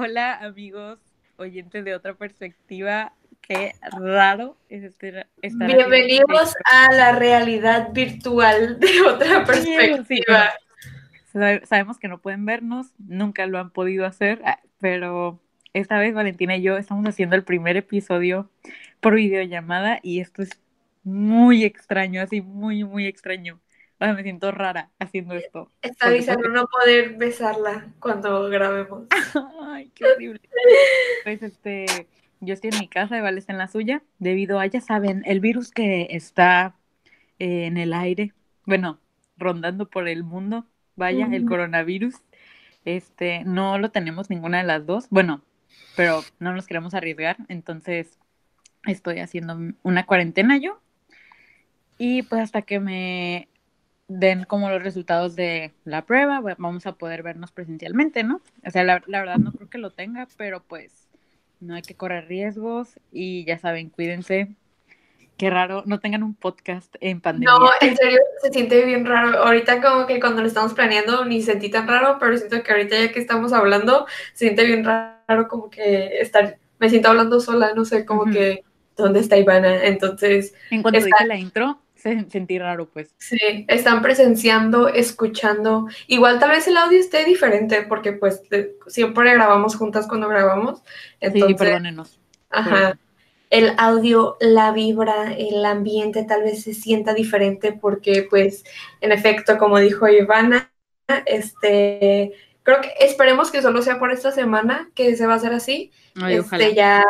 Hola amigos, oyentes de otra perspectiva. Qué raro es este, estar Bienvenidos a la realidad virtual de otra perspectiva. Sabemos que no pueden vernos, nunca lo han podido hacer, ah, pero esta vez Valentina y yo estamos haciendo el primer episodio por videollamada y esto es muy extraño, así muy, muy extraño. Me siento rara haciendo esto. Está avisando no poder besarla cuando grabemos. Ay, qué horrible. Pues este, yo estoy en mi casa y Vale está en la suya, debido a, ya saben, el virus que está eh, en el aire, bueno, rondando por el mundo, vaya, el coronavirus. Este, no lo tenemos ninguna de las dos. Bueno, pero no nos queremos arriesgar, entonces estoy haciendo una cuarentena yo. Y pues hasta que me den como los resultados de la prueba, vamos a poder vernos presencialmente, ¿no? O sea, la, la, verdad no creo que lo tenga, pero pues no hay que correr riesgos y ya saben, cuídense. Qué raro, no tengan un podcast en pandemia. No, en serio, se siente bien raro. Ahorita como que cuando lo estamos planeando ni sentí tan raro, pero siento que ahorita ya que estamos hablando, se siente bien raro como que estar, me siento hablando sola, no sé, como que, ¿dónde está Ivana? Entonces... En cuanto dije la intro, se sentí raro, pues. Sí, están presenciando, escuchando. Igual tal vez el audio esté diferente, porque pues siempre grabamos juntas cuando grabamos. Entonces, sí, perdónenos. Ajá el audio, la vibra, el ambiente tal vez se sienta diferente porque pues en efecto, como dijo Ivana, este, creo que esperemos que solo sea por esta semana que se va a hacer así. este, ya,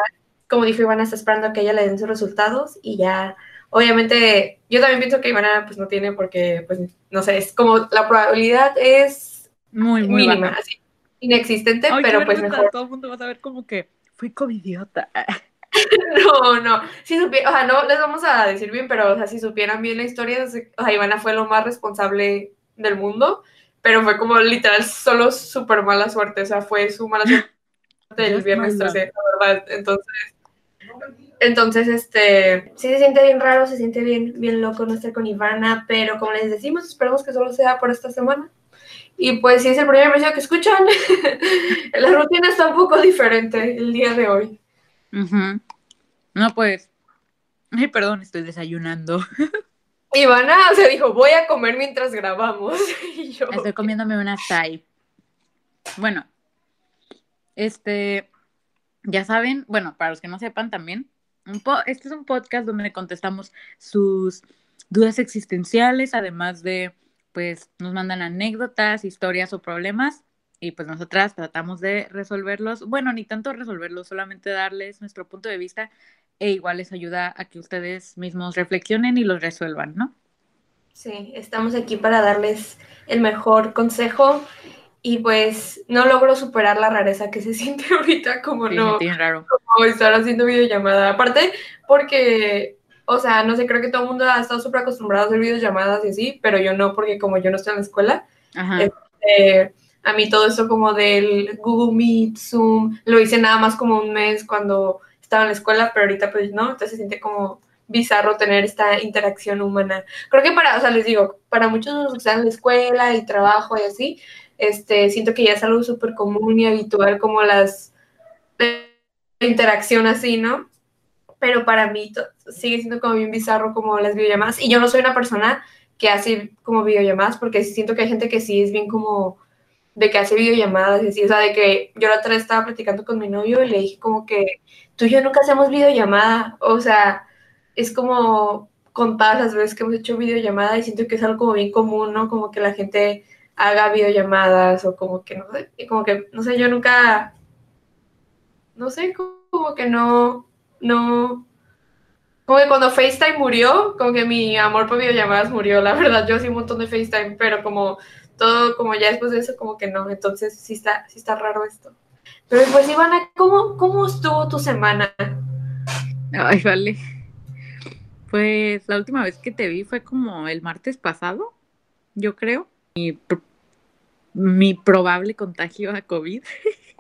como dijo Ivana, está esperando que ella le den sus resultados y ya, obviamente, yo también pienso que Ivana pues no tiene porque, pues, no sé, es como la probabilidad es muy, muy mínima, así, inexistente, pero pues mejor. Todo el mundo va a saber como que fui covidiota. No, no, si o sea, no les vamos a decir bien, pero o sea, si supieran bien la historia, o sea, Ivana fue lo más responsable del mundo, pero fue como literal solo súper mala suerte, o sea, fue su mala suerte del viernes 13, la verdad, entonces, entonces, este, sí se siente bien raro, se siente bien, bien loco no estar con Ivana, pero como les decimos, esperemos que solo sea por esta semana. Y pues si es el primer episodio que escuchan, la rutina está un poco diferente el día de hoy. No, pues. Ay, perdón, estoy desayunando. Ivana, o sea, dijo, voy a comer mientras grabamos. Estoy comiéndome una Thai. Bueno, este, ya saben, bueno, para los que no sepan también, un este es un podcast donde contestamos sus dudas existenciales, además de, pues, nos mandan anécdotas, historias o problemas y pues nosotras tratamos de resolverlos, bueno, ni tanto resolverlos, solamente darles nuestro punto de vista e igual les ayuda a que ustedes mismos reflexionen y los resuelvan, ¿no? Sí, estamos aquí para darles el mejor consejo y pues no logro superar la rareza que se siente ahorita como no raro. como estar haciendo videollamada. Aparte porque, o sea, no sé, creo que todo el mundo ha estado súper acostumbrado a hacer videollamadas y así, pero yo no porque como yo no estoy en la escuela, Ajá. Este, a mí todo esto como del Google Meet, Zoom, lo hice nada más como un mes cuando estaba en la escuela, pero ahorita pues no, entonces se siente como bizarro tener esta interacción humana. Creo que para, o sea, les digo, para muchos de los que están en la escuela y trabajo y así, este, siento que ya es algo súper común y habitual como las la interacción así, ¿no? Pero para mí sigue siendo como bien bizarro como las videollamadas. Y yo no soy una persona que hace como videollamadas porque siento que hay gente que sí es bien como de que hace videollamadas y así, o sea, de que yo la otra vez estaba platicando con mi novio y le dije como que tú y yo nunca hacemos videollamada, o sea, es como contadas las veces que hemos hecho videollamada y siento que es algo como bien común, ¿no? Como que la gente haga videollamadas o como que no sé, como que, no sé, yo nunca, no sé, como que no, no, como que cuando FaceTime murió, como que mi amor por videollamadas murió, la verdad, yo hacía un montón de FaceTime, pero como todo como ya después de eso como que no, entonces sí está, sí está raro esto. Pero pues Ivana, ¿cómo, cómo estuvo tu semana? Ay, vale. Pues la última vez que te vi fue como el martes pasado, yo creo. Mi, mi probable contagio a COVID.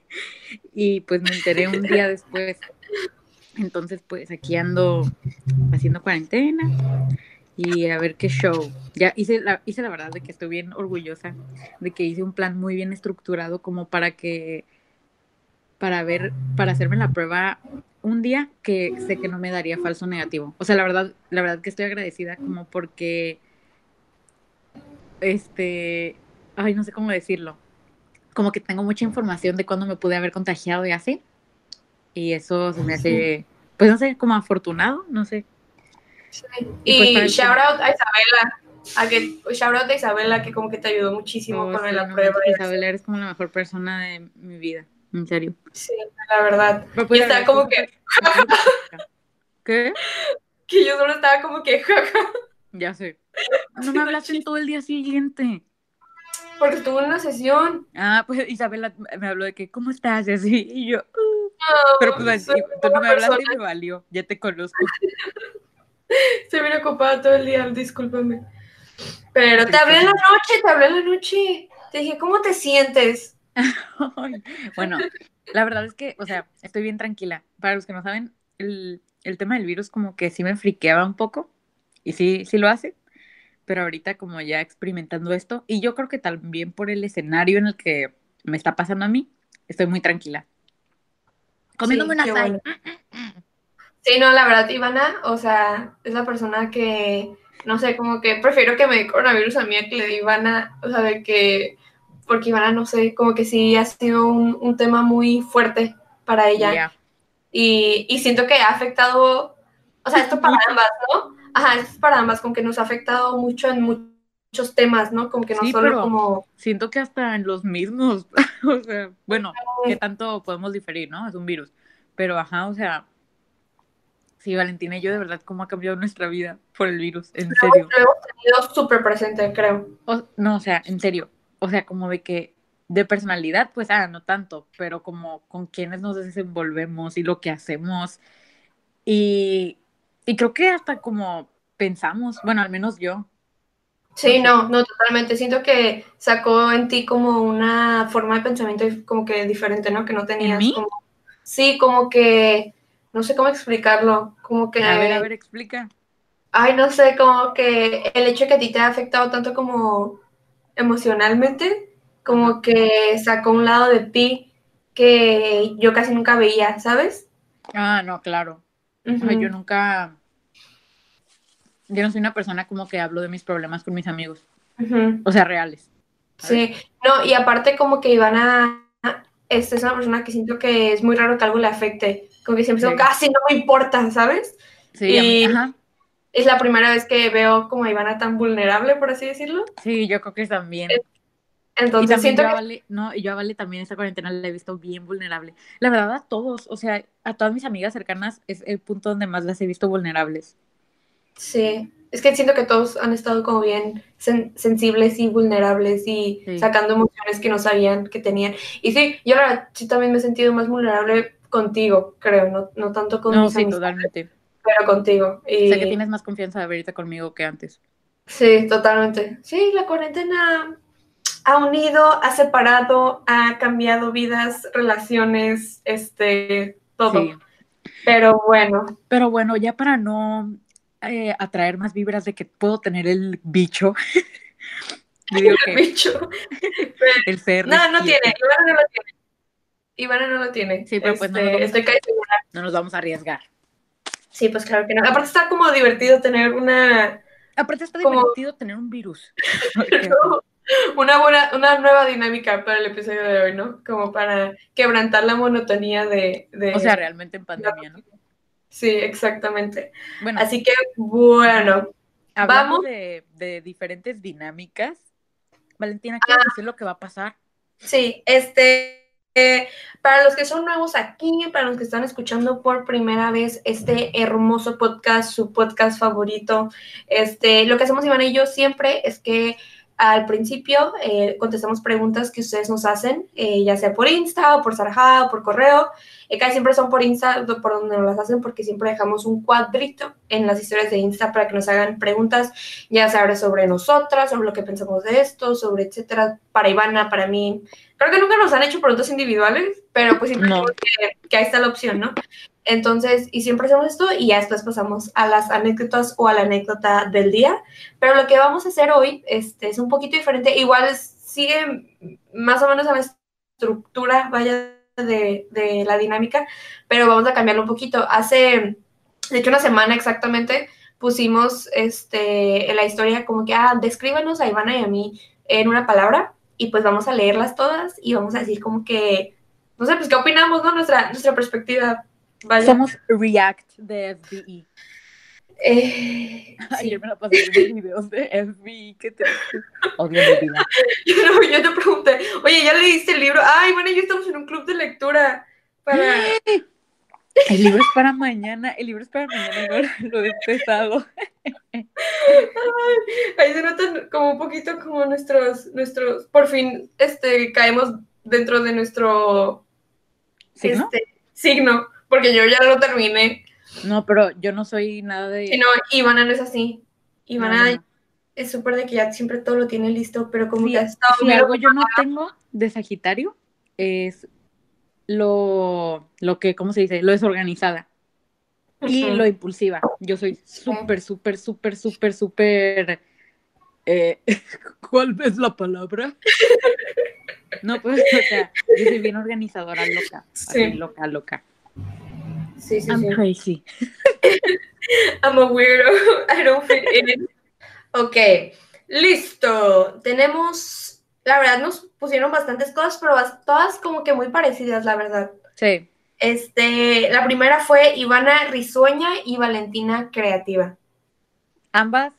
y pues me enteré un día después. Entonces, pues aquí ando haciendo cuarentena y a ver qué show. Ya hice la, hice la verdad de que estoy bien orgullosa de que hice un plan muy bien estructurado como para que para ver, para hacerme la prueba un día que sé que no me daría falso negativo. O sea, la verdad, la verdad que estoy agradecida como porque, este, ay, no sé cómo decirlo. Como que tengo mucha información de cuándo me pude haber contagiado y así. Y eso se me hace, pues no sé, como afortunado, no sé. Y, pues, shout out a Isabela, a que, shout out a Isabela que como que te ayudó muchísimo oh, con la prueba. Isabela eres como la mejor persona de mi vida en serio. Sí, la verdad. Y estaba como que... ¿Qué? Que yo solo estaba como que... ya sé. No me hablaste en todo el día siguiente. Porque estuvo en una sesión. Ah, pues Isabela me habló de que, ¿cómo estás? Y así, y yo... Uh". Pero pues tú no me hablaste y me valió, ya te conozco. Se viene ocupada todo el día, discúlpame. Pero te hablé en la noche, te hablé en la noche. Te dije, ¿cómo te sientes? bueno, la verdad es que, o sea, estoy bien tranquila. Para los que no saben, el, tema del virus como que sí me friqueaba un poco y sí, sí lo hace, pero ahorita como ya experimentando esto, y yo creo que también por el escenario en el que me está pasando a mí, estoy muy tranquila. Comiéndome una sal. Sí, no, la verdad, Ivana, o sea, es la persona que, no sé, como que prefiero que me dé coronavirus a mí a que le dé Ivana, o sea, de que porque Ivana, no sé, como que sí ha sido un, tema muy fuerte para ella. Y, y, siento que ha afectado, o sea, esto para ambas, ¿no? Ajá, es para ambas, como que nos ha afectado mucho en muchos temas, ¿no? Como que no solo como... Siento que hasta en los mismos, o sea, bueno, que tanto podemos diferir, ¿no? Es un virus. Pero, ajá, o sea, sí, Valentina y yo de verdad, cómo ha cambiado nuestra vida por el virus, en serio. Lo hemos tenido súper presente, creo. no, o sea, en serio, o sea, como de que de personalidad, pues, ah, no tanto, pero como con quienes nos desenvolvemos y lo que hacemos. Y, y creo que hasta como pensamos, bueno, al menos yo. Sí, no, no, totalmente. Siento que sacó en ti como una forma de pensamiento como que diferente, ¿no? Que no tenías. Como, sí, como que, no sé cómo explicarlo, como que... A ver, a ver, explica. Ay, no sé, como que el hecho de que a ti te ha afectado tanto como emocionalmente, como que sacó un lado de ti que yo casi nunca veía, ¿sabes? Ah, no, claro. Yo nunca, yo no soy una persona como que hablo de mis problemas con mis amigos, o sea, reales. Sí, no, y aparte como que iban a, esta es una persona que siento que es muy raro que algo le afecte, como que siempre casi no me importa, ¿sabes? Sí, ajá es la primera vez que veo como a Ivana tan vulnerable, por así decirlo. Sí, yo creo que también. Entonces siento yo que... no, y yo a Vale también esta cuarentena la he visto bien vulnerable. La verdad a todos, o sea, a todas mis amigas cercanas es el punto donde más las he visto vulnerables. Sí, es que siento que todos han estado como bien sensibles y vulnerables y sacando emociones que no sabían que tenían. Y sí, yo la verdad sí también me he sentido más vulnerable contigo, creo, no, no tanto con no, sí, totalmente pero contigo. Y... Sé que tienes más confianza de ahorita conmigo que antes. Sí, totalmente. Sí, la cuarentena ha unido, ha separado, ha cambiado vidas, relaciones, este, todo. Pero bueno. Pero bueno, ya para no eh, atraer más vibras de que puedo tener el bicho. el bicho. el ser. No, no tiene. Ivana no lo tiene. Ivana no lo tiene. Sí, pero pues no este, estoy casi segura. No nos vamos a arriesgar. Sí, pues claro que no. Aparte está como divertido tener una... Aparte está divertido tener un virus. Una buena, una nueva dinámica para el episodio de hoy, ¿no? Como para quebrantar la monotonía de... O sea, realmente en pandemia, ¿no? Sí, exactamente. Bueno, Así que, bueno. Vamos. De, de diferentes dinámicas. Valentina, ¿qué ah, decir lo que va a pasar? Sí, este para los que son nuevos aquí, para los que están escuchando por primera vez este hermoso podcast, su podcast favorito, este, lo que hacemos Iván y yo siempre es que al principio eh, contestamos preguntas que ustedes nos hacen, eh, ya sea por Insta o por Sarja o por correo. Eh, casi siempre son por Insta, por donde nos las hacen, porque siempre dejamos un cuadrito en las historias de Insta para que nos hagan preguntas, ya sea sobre nosotras, sobre lo que pensamos de esto, sobre etcétera, para Ivana, para mí. Creo que nunca nos han hecho preguntas individuales, pero pues siempre que, que ahí está la opción, ¿no? Entonces, y siempre hacemos esto y ya después pasamos a las anécdotas o a la anécdota del día. Pero lo que vamos a hacer hoy este, es un poquito diferente. Igual sigue más o menos a la estructura, vaya, de, de la dinámica, pero vamos a cambiarlo un poquito. Hace, de hecho, una semana exactamente, pusimos este, en la historia como que, ah, descríbanos a Ivana y a mí en una palabra y pues vamos a leerlas todas y vamos a decir como que, no sé, pues qué opinamos, ¿no? Nuestra, nuestra perspectiva. Vaya. Somos React de FBI. Eh, Ayer me la pasé viendo videos de FBI, qué triste. Odio mi vida. yo, no, yo te pregunté, oye, ¿ya leíste el libro? Ay, bueno, ya estamos en un club de lectura para... El libro es para mañana, el libro es para mañana, lo he empezado. Ahí se notan como un poquito como nuestros, nuestros, por fin, este, caemos dentro de nuestro ¿Signo? este, signo, porque yo ya lo terminé. No, pero yo no soy nada de... No, Ivana no es así. Ivana no, es súper de que ya siempre todo lo tiene listo, pero como Sí, que ha estado si algo yo no tengo de Sagitario es lo, lo que, ¿cómo se dice? Lo desorganizada y lo impulsiva. Yo soy súper, súper, súper, súper, súper... eh, ¿Cuál es la palabra? No, pues, o sea, yo soy bien organizadora, loca. Sí. Así, loca, loca. Sí, sí, I'm sí. crazy. I'm a weirdo. I don't fit in. Ok, listo. Tenemos, la verdad nos pusieron bastantes cosas, pero todas como que muy parecidas, la verdad. Sí. Este, la primera fue Ivana Risueña y Valentina Creativa. Ambas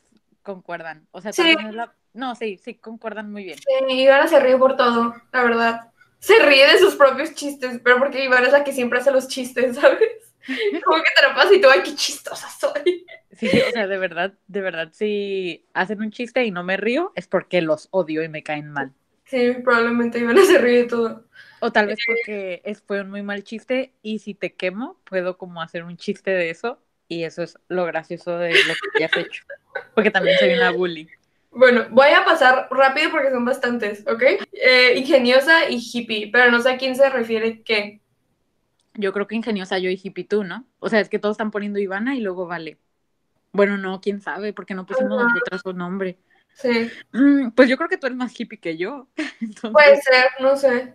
concuerdan. O sea, Sí. la- No, sí, sí, concuerdan muy bien. Sí, Ivana se ríe por todo, la verdad. Se ríe de sus propios chistes, pero porque Ivana es la que siempre hace los chistes, ¿sabes? Como que te la pasas y tú, ay, qué chistosa soy. Sí, o sea, de verdad, de verdad, si hacen un chiste y no me río, es porque los odio y me caen mal. Sí, probablemente Ivana se ríe de todo. O tal vez porque es, fue un muy mal chiste y si te quemo, puedo como hacer un chiste de eso y eso es lo gracioso de lo que has hecho. Porque también soy una bully. Bueno, voy a pasar rápido porque son bastantes, ¿ok? Eh, ingeniosa y hippie, pero no sé a quién se refiere qué. Yo creo que ingeniosa yo y hippie tú, ¿no? O sea, es que todos están poniendo Ivana y luego vale. Bueno, no, quién sabe, porque no pusimos Ajá. nosotras su nombre. Sí, Mm, pues yo creo que tú eres más hippie que yo. Entonces, puede ser, no sé.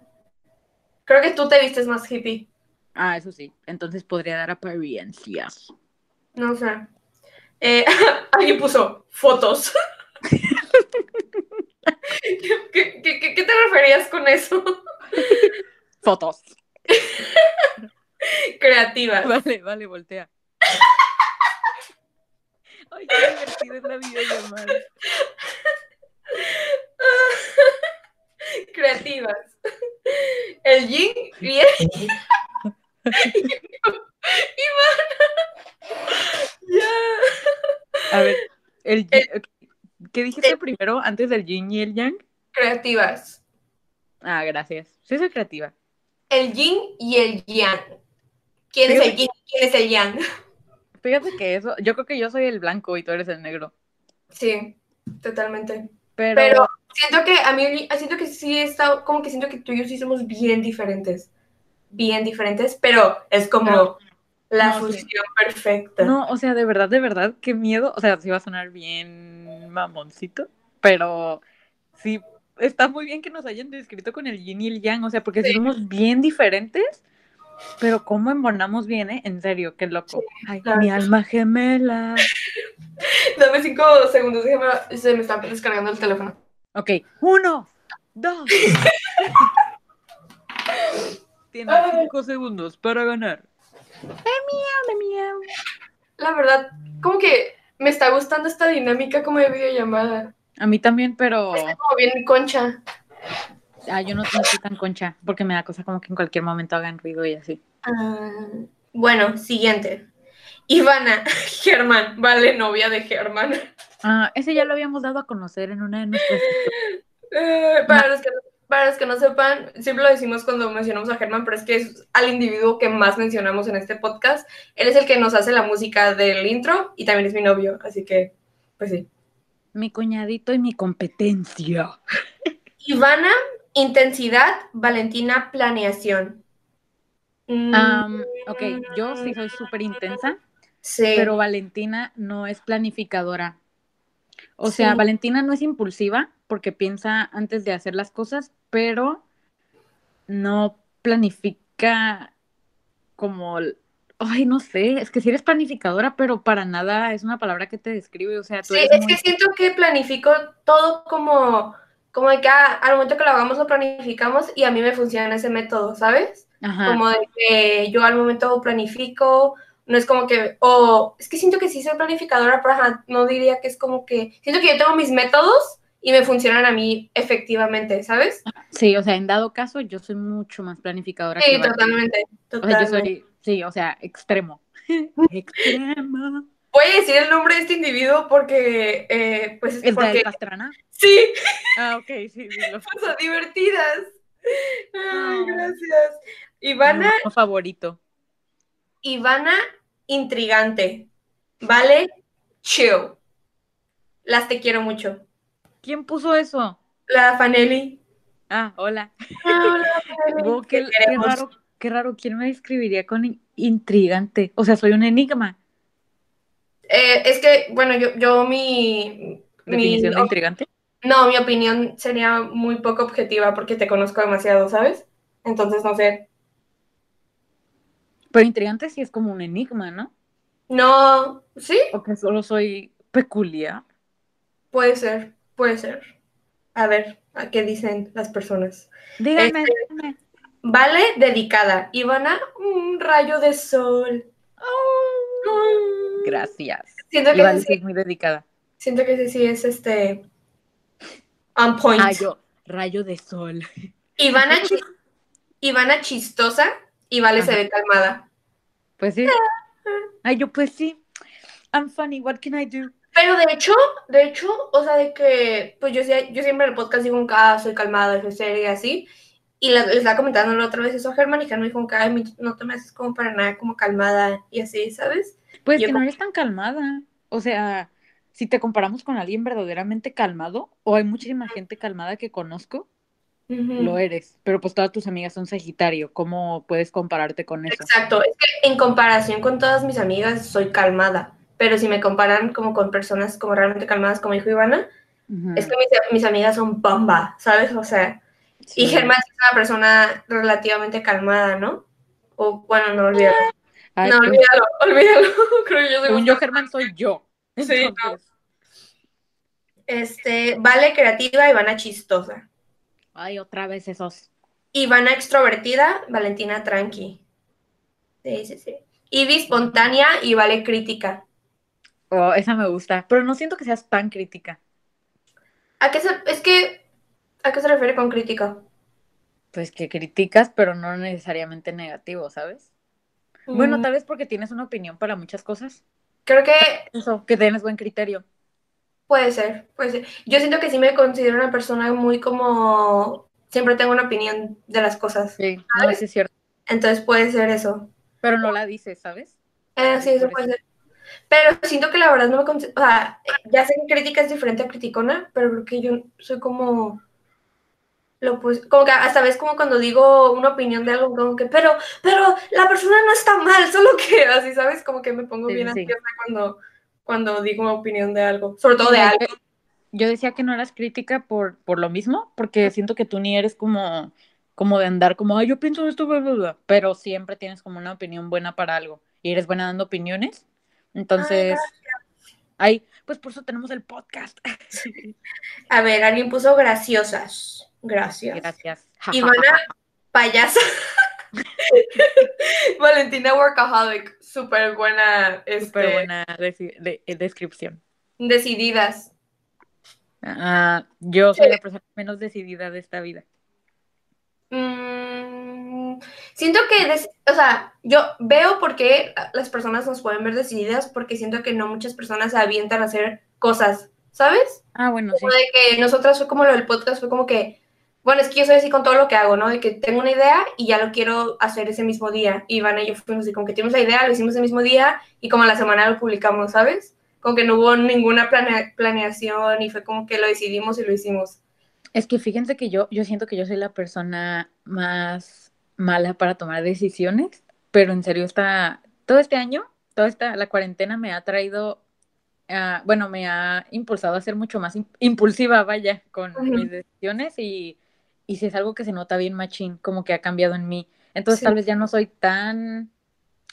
Creo que tú te vistes más hippie, Ah, eso sí. Entonces podría dar apariencias. no sé. Eh, alguien puso fotos. ¿Qué, qué, qué- qué te referías con eso? Fotos. Creativas. Vale, vale, voltea. Ay, qué divertido es la videollamada. Creativas. El yin y el Ya. A ver, el yin- ok, ¿qué dijiste primero antes del yin y el yang? Creativas. Ah, gracias. Sí, soy creativa. El yin y el yang. ¿Quién es el yin quién es el yang? Fíjate que eso, yo creo que yo soy el blanco y tú eres el negro. Sí, totalmente. Pero, Pero siento que a mí, siento que sí está, como que siento que tú y yo sí somos bien diferentes. Bien diferentes, pero es como la no, sí. fusión perfecta. no, o sea, de verdad, de verdad, qué miedo. O sea, sí va a sonar bien mamoncito, pero sí, está muy bien que nos hayan descrito con el yin y el yang, o sea, porque Sí. somos bien diferentes, pero cómo embonamos bien, ¿eh? En serio, qué loco. Ay, claro. mi alma gemela. Dame cinco segundos, déjame, se me está descargando el teléfono. Ok, uno, dos. Tienes cinco segundos para ganar. Miau, miau. La verdad, como que me está gustando esta dinámica como de videollamada. A mí también, pero Está como bien concha. Ah, yo no, no estoy tan concha, porque me da cosa como que en cualquier momento hagan ruido y así. Ah, bueno, siguiente. Ivana, Germán, vale, novia de Germán. Ah, ese ya lo habíamos dado a conocer en una de nuestras. Eh, para, los que, para los que no sepan, siempre lo decimos cuando mencionamos a Germán, pero es que es al individuo que más mencionamos en este podcast. Él es el que nos hace la música del intro y también es mi novio, así que, pues sí. Mi cuñadito y mi competencia. Ivana, intensidad, Valentina, planeación. Am, ok, yo sí soy súper intensa, sí, pero Valentina no es planificadora. O sea, Sí. Valentina no es impulsiva porque piensa antes de hacer las cosas, pero no planifica, como, ay, no sé, es que si eres planificadora, pero para nada es una palabra que te describe, o sea, tú Sí, es que siento que planifico todo como, como de que ah, al momento que lo hagamos lo planificamos y a mí me funciona ese método, ¿sabes? Como de que yo al momento planifico, no es como que, o es que siento que sí soy planificadora, pero no diría que es como que, siento que yo tengo mis métodos y me funcionan a mí efectivamente, ¿sabes? Sí, o sea, en dado caso, yo soy mucho más planificadora. Sí, totalmente, totalmente. O sea, yo soy, sí, o sea, extremo. extremo. Voy a decir el nombre de este individuo porque, eh, pues, ¿El porque... de Pastrana? Sí. Ah, ok, sí. Son divertidas. Ay, gracias. Ivana. Mi favorito. Ivana, intrigante. Vale, chill. Las te quiero mucho. ¿Quién puso eso? La Fanelli. Ah, hola. Ah, hola qué, raro, qué raro. ¿Quién me describiría con intrigante? O sea, soy un enigma. Eh, es que, bueno, yo, yo mi... ¿Definición de intrigante? No, mi opinión sería muy poco objetiva porque te conozco demasiado, ¿sabes? Entonces, no sé. Pero intrigante sí es como un enigma, ¿no? No, ¿sí? O que solo soy peculiar. Puede ser. Puede ser. A ver, ¿a qué dicen las personas? Dígame, este, Vale, dedicada. Ivana, un rayo de sol. Oh. Gracias. Siento que vale, sí, es muy dedicada. Siento que sí es este. On point. Rayo, rayo de sol. Ivana, Ivana chistosa y Vale se ve calmada. Pues sí. Ay, yo pues sí. I'm funny, what can I do? Pero de hecho, de hecho, o sea, de que, pues yo, yo siempre en el podcast digo, ah, soy calmada, soy seria, así. Y les estaba comentando la otra vez eso a Germán y Germán dijo, ay, no te me haces como para nada como calmada y así, ¿sabes? Pues que no eres tan calmada. O sea, si te comparamos con alguien verdaderamente calmado, o hay muchísima gente calmada que conozco, lo eres. Pero pues todas tus amigas son Sagitario. ¿Cómo puedes compararte con eso? Exacto. Es que en comparación con todas mis amigas, soy calmada pero si me comparan como con personas como realmente calmadas como dijo Ivana, es que mis, amigas son bomba, ¿sabes? O sea, y Germán es una persona relativamente calmada, ¿no? O bueno, no no, olvídalo, olvídalo. Creo yo Según yo, Germán soy yo. Sí, Este, Vale creativa, Ivana chistosa. Ay, otra vez esos. Ivana extrovertida, Valentina tranqui. Sí, sí, sí. Ivy espontánea y Vale crítica. Oh, esa me gusta, pero no siento que seas tan crítica. ¿A qué se, es que, ¿a qué se refiere con crítica? Pues que criticas, pero no necesariamente negativo, ¿sabes? Bueno, mm. tal vez porque tienes una opinión para muchas cosas. Creo que... Eso, que tienes buen criterio. Puede ser, puede ser. Yo siento que sí me considero una persona muy como... Siempre tengo una opinión de las cosas. Sí, no, es cierto. Entonces puede ser eso. Pero no la dices, ¿sabes? Eh, sí, eso puede ser. Pero siento que la verdad no me... O sea, ya sé que crítica es diferente a criticona, pero creo que yo soy como... Lo como que hasta vez como cuando digo una opinión de algo, como que, pero, pero la persona no está mal, solo que así, ¿sabes? Como que me pongo bien sí. cuando, cuando digo una opinión de algo, sobre todo de algo. Yo decía que no eras crítica por, por lo mismo, porque siento que tú ni eres como, como de andar como, ay, yo pienso esto, bla, bla, bla, pero siempre tienes como una opinión buena para algo y eres buena dando opiniones entonces, ahí, pues por eso tenemos el podcast. A ver, alguien puso graciosas. Gracias. Gracias. Ivana, payasa. Valentina Workaholic, súper buena. Este, súper buena eh, descripción. Decididas. Ah, yo soy la persona menos decidida de esta vida. Mm, siento que, o sea, yo veo por qué las personas nos pueden ver decididas, porque siento que no muchas personas se avientan a hacer cosas, ¿sabes? Ah, bueno, como de que nosotras fue como lo del podcast, fue como que, bueno, es que yo soy así con todo lo que hago, ¿no? De que tengo una idea y ya lo quiero hacer ese mismo día. Y Iván y yo fuimos así, como que tuvimos la idea, lo hicimos ese mismo día y como a la semana lo publicamos, ¿sabes? Como que no hubo ninguna planeación y fue como que lo decidimos y lo hicimos. Es que fíjense que yo, yo siento que yo soy la persona más mala para tomar decisiones, pero en serio está, todo este año, toda esta, la cuarentena me ha traído, uh, bueno, me ha impulsado a ser mucho más impulsiva, vaya, con mis decisiones y, y si es algo que se nota bien machín, como que ha cambiado en mí. Entonces Sí. tal vez ya no soy tan,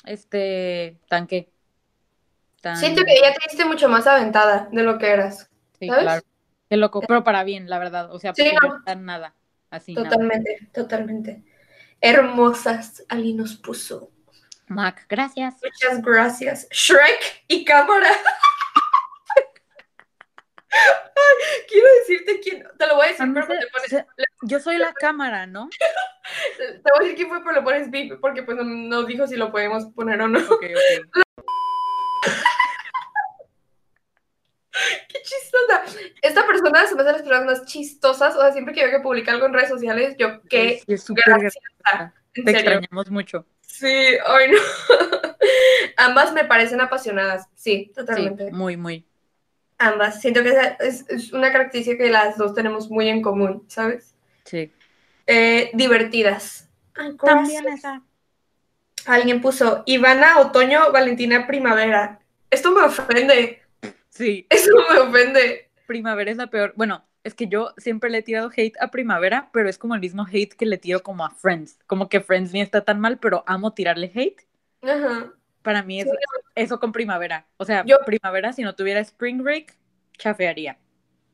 este, tan qué. Tan, Siento que ya te diste mucho más aventada de lo que eras. sí, ¿sabes? claro. Qué loco, pero para bien, la verdad. O sea, Sí, no. nada. Así nada. Totalmente, totalmente. Hermosas, Ali nos puso. Mac, gracias. Muchas gracias. Shrek y cámara. Ay, Quiero decirte quién. Te lo voy a decir, pero se- te pones. se- yo soy la cámara, ¿no? Te voy a decir quién fue, pero lo pones beep porque pues no, no dijo si lo podemos poner o no. Ok, ok. Qué chistosa. Esta persona se me hace las personas más chistosas. O sea, siempre que veo que publica algo en redes sociales, yo qué Sí, es súper graciosa. Te serio. extrañamos mucho. Sí, ay no. Ambas me parecen apasionadas. Sí, Sí, totalmente. muy, muy. Ambas. Siento que es, es una característica que las dos tenemos muy en común, ¿sabes? Sí. Eh, divertidas. Ay, También esa. Alguien puso Ivana, otoño, Valentina, primavera. Esto me ofende. Sí, Eso me ofende. primavera es la peor. Bueno, es que yo siempre le he tirado hate a primavera, pero es como el mismo hate que le tiro como a Friends. Como que Friends ni está tan mal, pero amo tirarle hate. Ajá. Para mí es Sí. eso con primavera. O sea, Yo- primavera, si no tuviera Spring Break, chafearía.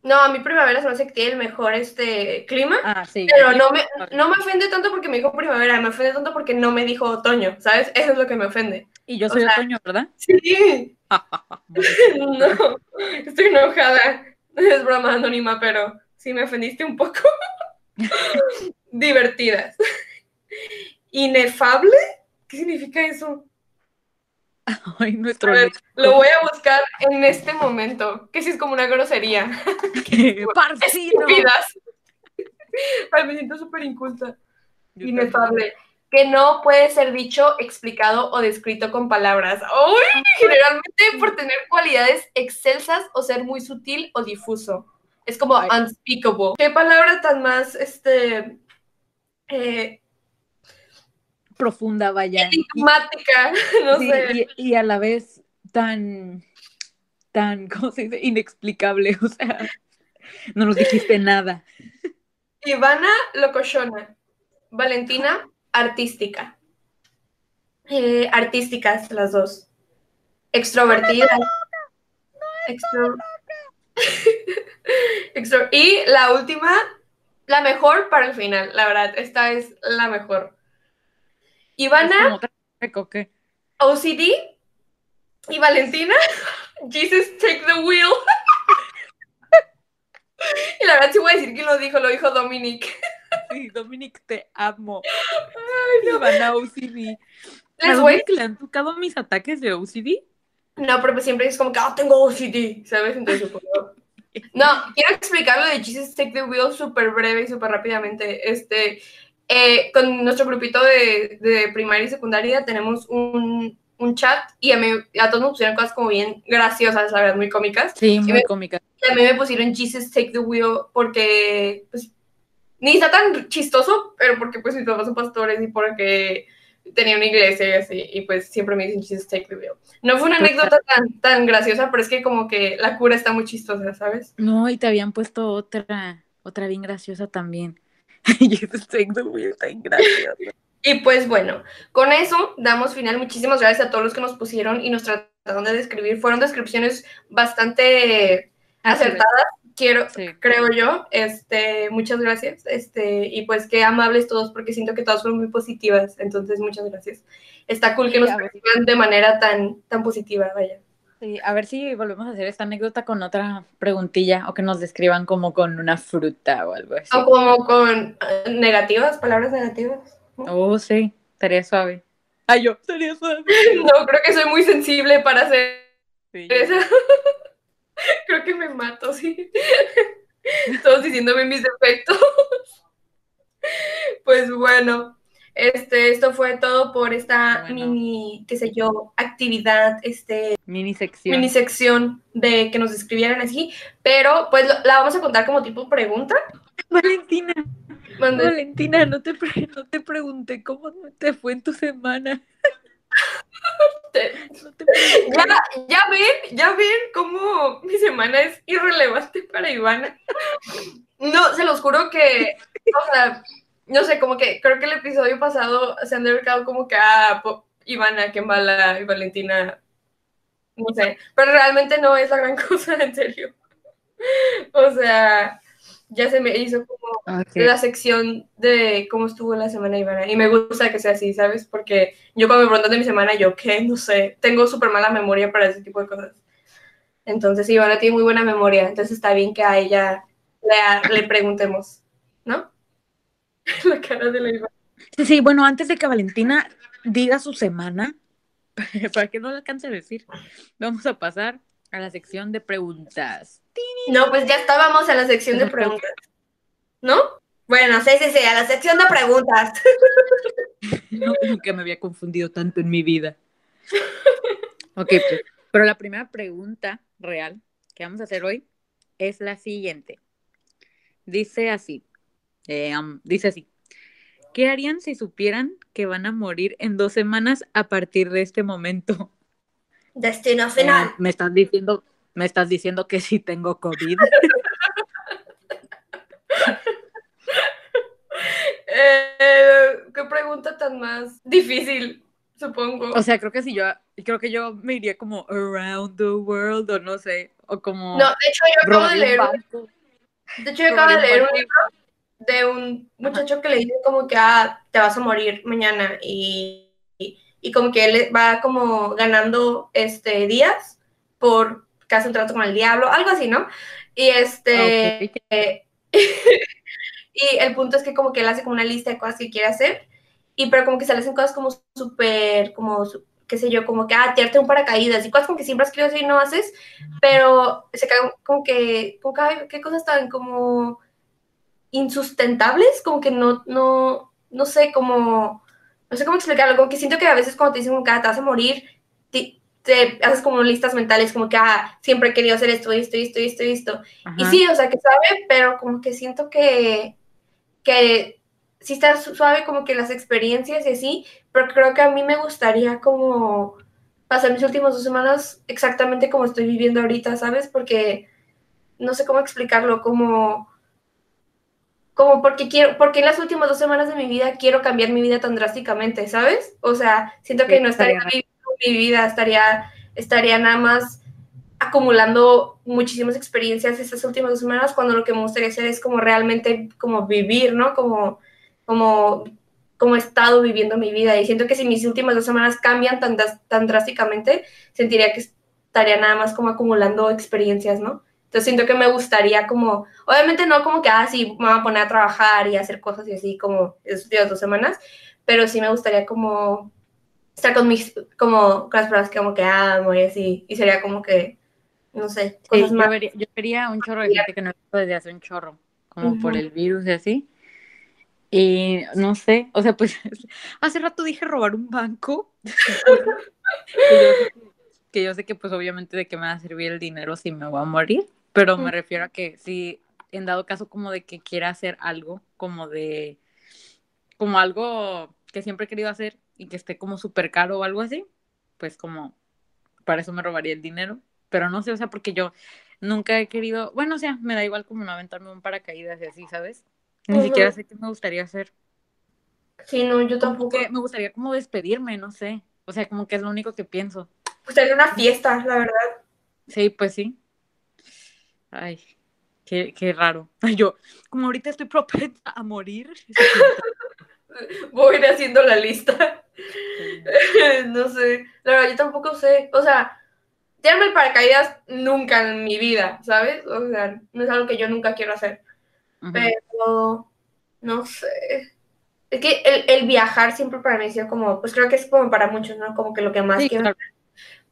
No, a mí primavera se me hace que tiene el mejor este clima. Ah, sí. Pero no me, no me ofende tanto porque me dijo primavera, me ofende tanto porque no me dijo otoño, ¿sabes? Eso es lo que me ofende. Y yo o soy sea- otoño, ¿verdad? Sí, no, estoy enojada. Es broma anónima, pero sí me ofendiste un poco. Divertidas. ¿Inefable? ¿Qué significa eso? Ay, nuestro A ver, lo voy a buscar en este momento, que sí es como una grosería. ¡Parcino! Estúpidas. Ay, me siento súper inculta. Yo Inefable. Que no puede ser dicho, explicado o descrito con palabras. ¡Uy! Generalmente por tener cualidades excelsas o ser muy sutil o difuso. Es como Ay. unspeakable. ¿Qué palabra tan más, este, eh, Profunda, vaya. Enigmática? No sí, sé. y, y a la vez tan, tan, ¿cómo se dice? Inexplicable. O sea, no nos dijiste nada. Ivana, locochona. Valentina, artística. Eh, artísticas, las dos. Extrovertidas. Extro- Extro- Y la última, la mejor para el final, la verdad. Esta es la mejor. Ivana. OCD. Y Valentina, Jesus, take the wheel. Y la verdad sí voy a decir quién lo dijo, lo dijo Dominic. Sí, Dominic, te amo. Ivana OCD. ¿A Les voy le han tocado mis ataques de OCD? No, pero pues siempre es como que, ah, tengo OCD, ¿sabes? Entonces, supongo. No, quiero explicar lo de Jesus Take the Wheel súper breve y súper rápidamente. Este, eh, con nuestro grupito de, de primaria y secundaria tenemos un, un chat y a, mí, a todos nos pusieron cosas como bien graciosas, la verdad, muy cómicas. Sí, muy muy cómica. Y a mí me pusieron Jesus Take the Wheel porque, pues, ni está tan chistoso, pero porque, pues, mis papás son pastores y porque tenía una iglesia y así, y pues siempre me dicen Jesus Take the Wheel. No fue una Pues, anécdota tan, tan graciosa, pero es que como que la cura está muy chistosa, ¿sabes? No, y te habían puesto otra, otra bien graciosa también. Tan graciosa. Y pues bueno, con eso damos final. Muchísimas gracias a todos los que nos pusieron y nos trataron de describir. Fueron descripciones bastante acertadas, quiero, Sí. creo yo. Este, muchas gracias. Este, y pues qué amables todos, porque siento que todas fueron muy positivas. Entonces, muchas gracias. Está cool que nos perciban de manera tan, tan positiva, vaya. Sí, a ver si volvemos a hacer esta anécdota con otra preguntilla o que nos describan como con una fruta o algo así. O como con eh, negativas, palabras negativas. Oh, sí, estaría suave. Ay, yo, estaría suave. No, creo que soy muy sensible para hacer Sí, esa. Creo que me mato, sí. Todos diciéndome mis defectos. Pues bueno, este, esto fue todo por esta Bueno. mini, qué sé yo, actividad, este, Mini sección. mini sección de que nos escribieran así, pero pues lo- la vamos a contar como tipo pregunta. Valentina, Valentina, no te, no te pregunté cómo te fue en tu semana. No te. Ya, ya ven, ya ven cómo mi semana es irrelevante para Ivana. No, se los juro que, o sea, no sé, como que creo que el episodio pasado se han dedicado como que a Ivana, que mala, y Valentina, no sé, pero realmente no es la gran cosa, en serio. o sea, ya se me hizo como la sección de cómo estuvo la semana Ivana. Y me gusta que sea así, ¿sabes? Porque yo cuando me preguntan de mi semana, yo qué, no sé, tengo súper mala memoria para ese tipo de cosas. Entonces Ivana tiene muy buena memoria, entonces está bien que a ella le, le preguntemos, ¿no? la cara de la Ivana. Sí, bueno, antes de que Valentina diga su semana, para que no le alcance a decir, vamos a pasar a la sección de preguntas. No, pues ya estábamos en la sección de preguntas. ¿No? Bueno, sí, sí, sí, a la sección de preguntas. nunca me había confundido tanto en mi vida. Ok, pues, pero la primera pregunta real que vamos a hacer hoy es la siguiente. Dice así, eh, dice así, ¿qué harían si supieran que van a morir en dos semanas a partir de este momento? Destino final. me estás diciendo, me estás diciendo que sí tengo COVID. Eh, qué pregunta tan más difícil, supongo. O sea, creo que si yo, creo que yo me iría como around the world o no sé, o como. No, de hecho yo acabo de leer. de hecho yo acabo de leer un libro de un muchacho que le dice como que ah, te vas a morir mañana y, y, como que él va como ganando este días por hace un trato con el diablo, algo así, ¿no? Y este y el punto es que como que él hace como una lista de cosas que quiere hacer y pero como que se le hacen cosas como súper como qué sé yo, como que, ah, tirarte un paracaídas y cosas como que siempre has querido hacer y no haces, pero se cae como que, como que, ¿qué cosas están como insustentables, como que no, no, no sé cómo, no sé cómo explicarlo, como que siento que a veces cuando te dicen como que ah, te vas a morir, te, haces como listas mentales, como que, ah, siempre he querido hacer esto, esto, esto, esto, esto. Y sí, o sea, que sabe, pero como que siento que, que sí está suave como que las experiencias y así, pero creo que a mí me gustaría como pasar mis últimas dos semanas exactamente como estoy viviendo ahorita, ¿sabes? Porque no sé cómo explicarlo, como como porque quiero, porque en las últimas dos semanas de mi vida quiero cambiar mi vida tan drásticamente, ¿sabes? O sea, siento que no estaría viviendo mi vida, estaría, estaría nada más acumulando muchísimas experiencias estas últimas dos semanas cuando lo que me gustaría hacer es como realmente como vivir, ¿no? Como, como, como he estado viviendo mi vida y siento que si mis últimas dos semanas cambian tan, tan drásticamente, sentiría que estaría nada más como acumulando experiencias, ¿no? Entonces siento que me gustaría como, obviamente no como que, ah, sí, me voy a poner a trabajar y hacer cosas y así como esas días dos semanas, pero sí me gustaría como estar con mis, como con las personas que como que amo y así, y sería como que, no sé, cosas más. Yo vería, un chorro de gente que no puede hacer un chorro, como por el virus y así. Y no sé, o sea, pues hace rato dije robar un banco. que yo sé que pues obviamente de qué me va a servir el dinero si me voy a morir pero me refiero a que si en dado caso como de que quiera hacer algo, como de, como algo que siempre he querido hacer y que esté como súper caro o algo así, pues como para eso me robaría el dinero, pero no sé, o sea, porque yo nunca he querido, bueno, o sea, me da igual como no aventarme un paracaídas y así, ¿sabes? Ni siquiera sé qué me gustaría hacer. Sí, no, yo tampoco. me gustaría como despedirme, no sé. O sea, como que es lo único que pienso. Pues sería una fiesta, la verdad. Sí, pues sí. Ay, qué, qué raro. Yo, como ahorita estoy propensa a morir. Voy a ir haciendo la lista. no sé. La verdad, yo tampoco sé. O sea, tirarme el paracaídas nunca en mi vida, ¿sabes? O sea, no es algo que yo nunca quiero hacer. Pero, no sé. Es que el, viajar siempre para mí ha sido como, pues creo que es como para muchos, ¿no? Como que lo que más quiero.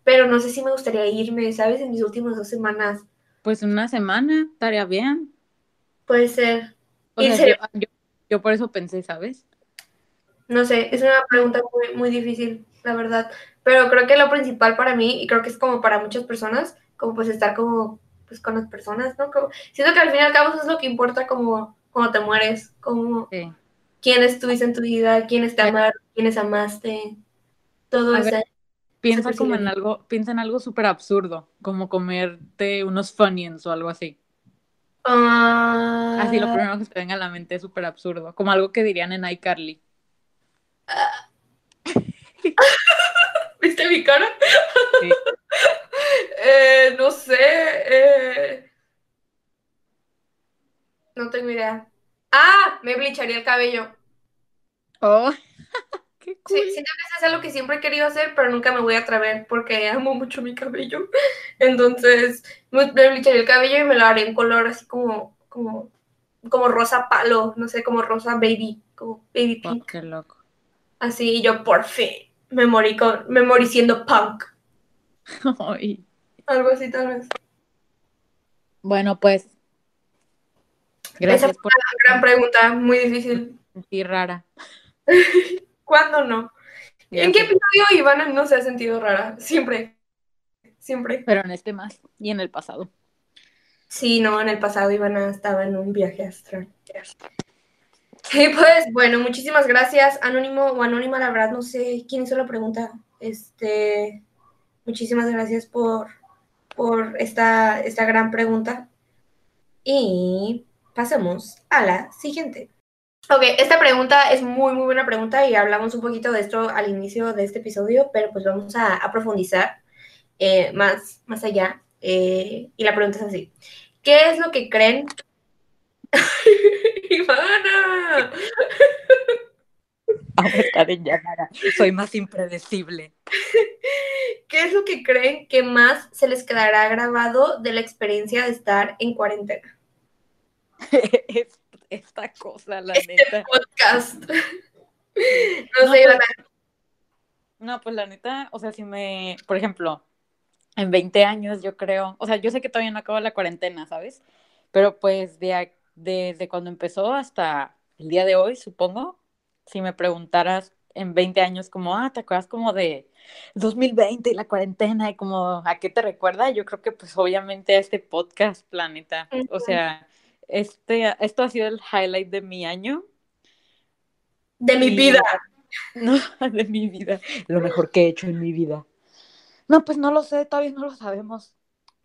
Pero no sé si me gustaría irme, ¿sabes? En mis últimas dos semanas. Pues una semana estaría bien. Puede ser. yo, por eso pensé, ¿sabes? No sé, es una pregunta muy, muy difícil, la verdad. Pero creo que lo principal para mí, y creo que es como para muchas personas, como pues estar como pues con las personas, ¿no? Como, siento que al fin y al cabo eso es lo que importa como cuando te mueres, como quién estuviste en tu vida, quiénes te amaron, quiénes amaste, todo eso. Piensa como en algo, piensa en algo súper absurdo, como comerte unos Funyuns o algo así. Ah, Así lo primero que se venga a la mente es súper absurdo, como algo que dirían en iCarly. ¿Viste mi cara? Sí. Eh, no sé. eh, No tengo idea. Ah, me bleacharía el cabello. Oh, qué Sí, cool. siento que es algo que siempre he querido hacer, pero nunca me voy a atrever porque amo mucho mi cabello. Entonces, me, bleacharía el cabello y me lo haré en color así como, como, como rosa palo, no sé, como rosa baby, como baby Oh, pink. qué loco. Así, y yo por fin me morí, con, me morí siendo punk. Ay. Algo así tal vez. Bueno, pues. Esa Gracias fue por una gran pregunta, muy difícil. sentir rara. ¿Cuándo no? ¿En qué episodio Ivana no se ha sentido rara? Siempre. Siempre. Pero en este más y en el pasado. Sí, no, en el pasado Ivana estaba en un viaje astral. Y pues, bueno, muchísimas gracias, Anónimo o Anónima, la verdad no sé quién hizo la pregunta. Este, muchísimas gracias por, por esta, esta gran pregunta. Y pasemos a la siguiente. Ok, esta pregunta es muy, muy buena pregunta y hablamos un poquito de esto al inicio de este episodio, pero pues vamos a, a profundizar eh, más, más allá. Eh, y la pregunta es así. ¿Qué es lo que creen? Ivana. Soy más impredecible. ¿Qué es lo que creen que más se les quedará grabado de la experiencia de estar en cuarentena? Es- Esta cosa, la Este neta. podcast. No No, sé, pues. No, pues la neta, o sea, si me, por ejemplo, en 20 años yo creo, o sea, yo sé que todavía no acaba la cuarentena, ¿sabes? Pero pues de, desde cuando empezó hasta el día de hoy, supongo, si me preguntaras en 20 años como, ah, ¿te acuerdas como de 2020 y la cuarentena y como a qué te recuerda? Yo creo que pues obviamente a este podcast, Planeta. O sea, este, esto ha sido el highlight de mi año. De mi Y- vida. No, de mi vida. Lo mejor que he hecho en mi vida. No, pues no lo sé, todavía no lo sabemos.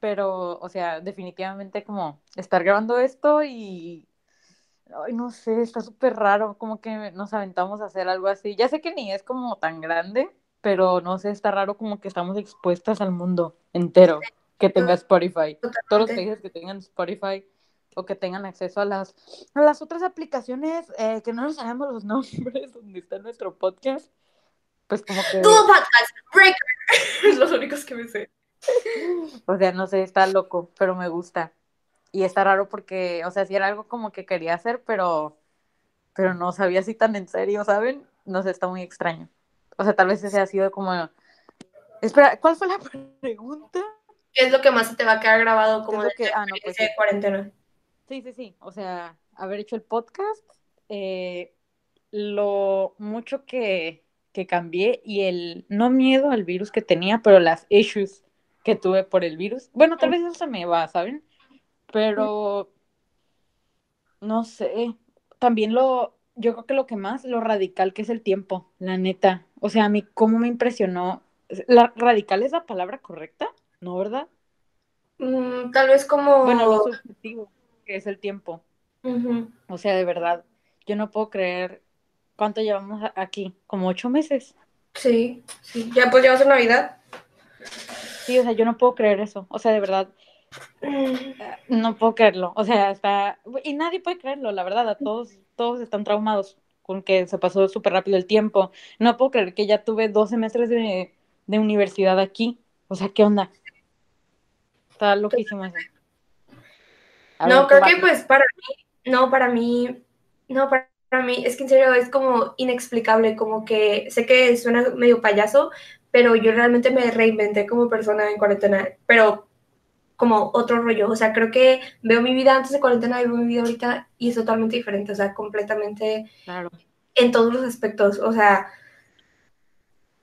Pero, o sea, definitivamente como estar grabando esto y... Ay, no sé, está súper raro, como que nos aventamos a hacer algo así. Ya sé que ni es como tan grande, pero no sé, está raro como que estamos expuestas al mundo entero que tenga Spotify. Todos los países que tengan Spotify o que tengan acceso a las, a las otras aplicaciones eh, que no nos sabemos los nombres donde está nuestro podcast, pues como que, Todo podcast. Breaker. Los únicos que me sé. o sea, no sé, está loco, pero me gusta. Y está raro porque, o sea, sí era algo como que quería hacer, pero, pero no sabía si tan en serio, ¿saben? No sé, está muy extraño. O sea, tal vez ese ha sido como... Espera, ¿cuál fue la pregunta? ¿Qué es lo que más se te va a quedar grabado ¿Qué como de que- ah, no, pues de cuarentena? Sí, sí, sí. O sea, haber hecho el podcast, eh, lo mucho que, que cambié y el no miedo al virus que tenía, pero las issues que tuve por el virus. Bueno, tal vez eso se me va, ¿saben? Pero no sé. También lo, yo creo que lo que más, lo radical que es el tiempo, la neta. O sea, a mí cómo me impresionó. ¿La, ¿Radical es la palabra correcta? ¿No, verdad? Mm, tal vez como... Bueno, lo subjetivo, que es el tiempo. O sea, de verdad, yo no puedo creer cuánto llevamos aquí, como ocho meses. Sí, sí. Ya pues va a Navidad. Sí, o sea, yo no puedo creer eso. O sea, de verdad, Mm, no puedo creerlo. O sea, está... Y nadie puede creerlo, la verdad. A todos, todos están traumados con que se pasó súper rápido el tiempo. No puedo creer que ya tuve dos semestres de, de universidad aquí. O sea, ¿qué onda? Está loquísimo eso. A No, ver, creo que pues para mí, no, para mí, no, para, para mí, es que en serio es como inexplicable, como que sé que suena medio payaso, pero yo realmente me reinventé como persona en cuarentena, pero como otro rollo, o sea, creo que veo mi vida antes de cuarentena y veo mi vida ahorita y es totalmente diferente, o sea, completamente Claro. en todos los aspectos, o sea,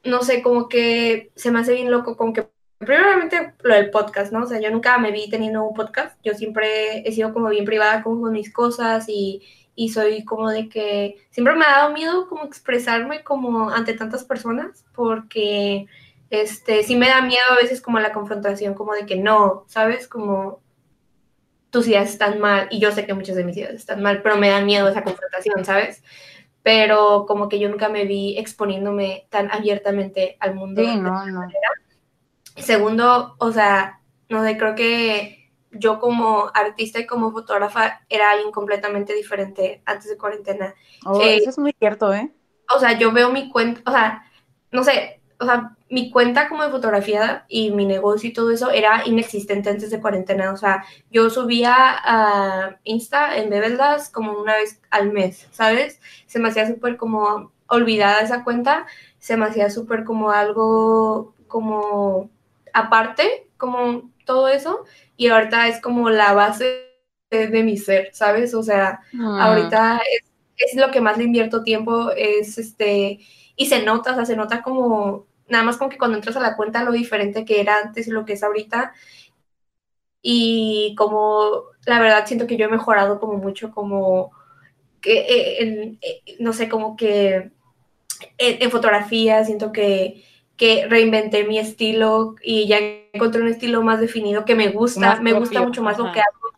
no sé, como que se me hace bien loco, como que primeramente lo del podcast, ¿no? O sea, yo nunca me vi teniendo un podcast, yo siempre he sido como bien privada como con mis cosas y, y soy como de que siempre me ha dado miedo como expresarme como ante tantas personas porque este sí me da miedo a veces como la confrontación, como de que no, ¿sabes? Como tus ideas están mal y yo sé que muchas de mis ideas están mal, pero me da miedo esa confrontación, ¿sabes? Pero como que yo nunca me vi exponiéndome tan abiertamente al mundo. Sí, no, no. Segundo, o sea, no sé, creo que yo como artista y como fotógrafa era alguien completamente diferente antes de cuarentena. Oh, Eh, eso es muy cierto, ¿eh? o sea, yo veo mi cuenta, o sea, no sé, o sea, mi cuenta como de fotografía y mi negocio y todo eso era inexistente antes de cuarentena. O sea, yo subía a Insta en Bebeldas como una vez al mes, ¿sabes? Se me hacía súper como olvidada esa cuenta, se me hacía súper como algo como aparte, como todo eso, y ahorita es como la base de, de mi ser, ¿sabes? O sea, Mm, ahorita es, es lo que más le invierto tiempo, es este, y se nota, o sea, se nota como, nada más como que cuando entras a la cuenta lo diferente que era antes y lo que es ahorita, y como, la verdad siento que yo he mejorado como mucho, como, que, eh, en- eh, no sé, como que en, en fotografía siento que, que reinventé mi estilo y ya encontré un estilo más definido que me gusta, Más me gusta mucho más lo que hago.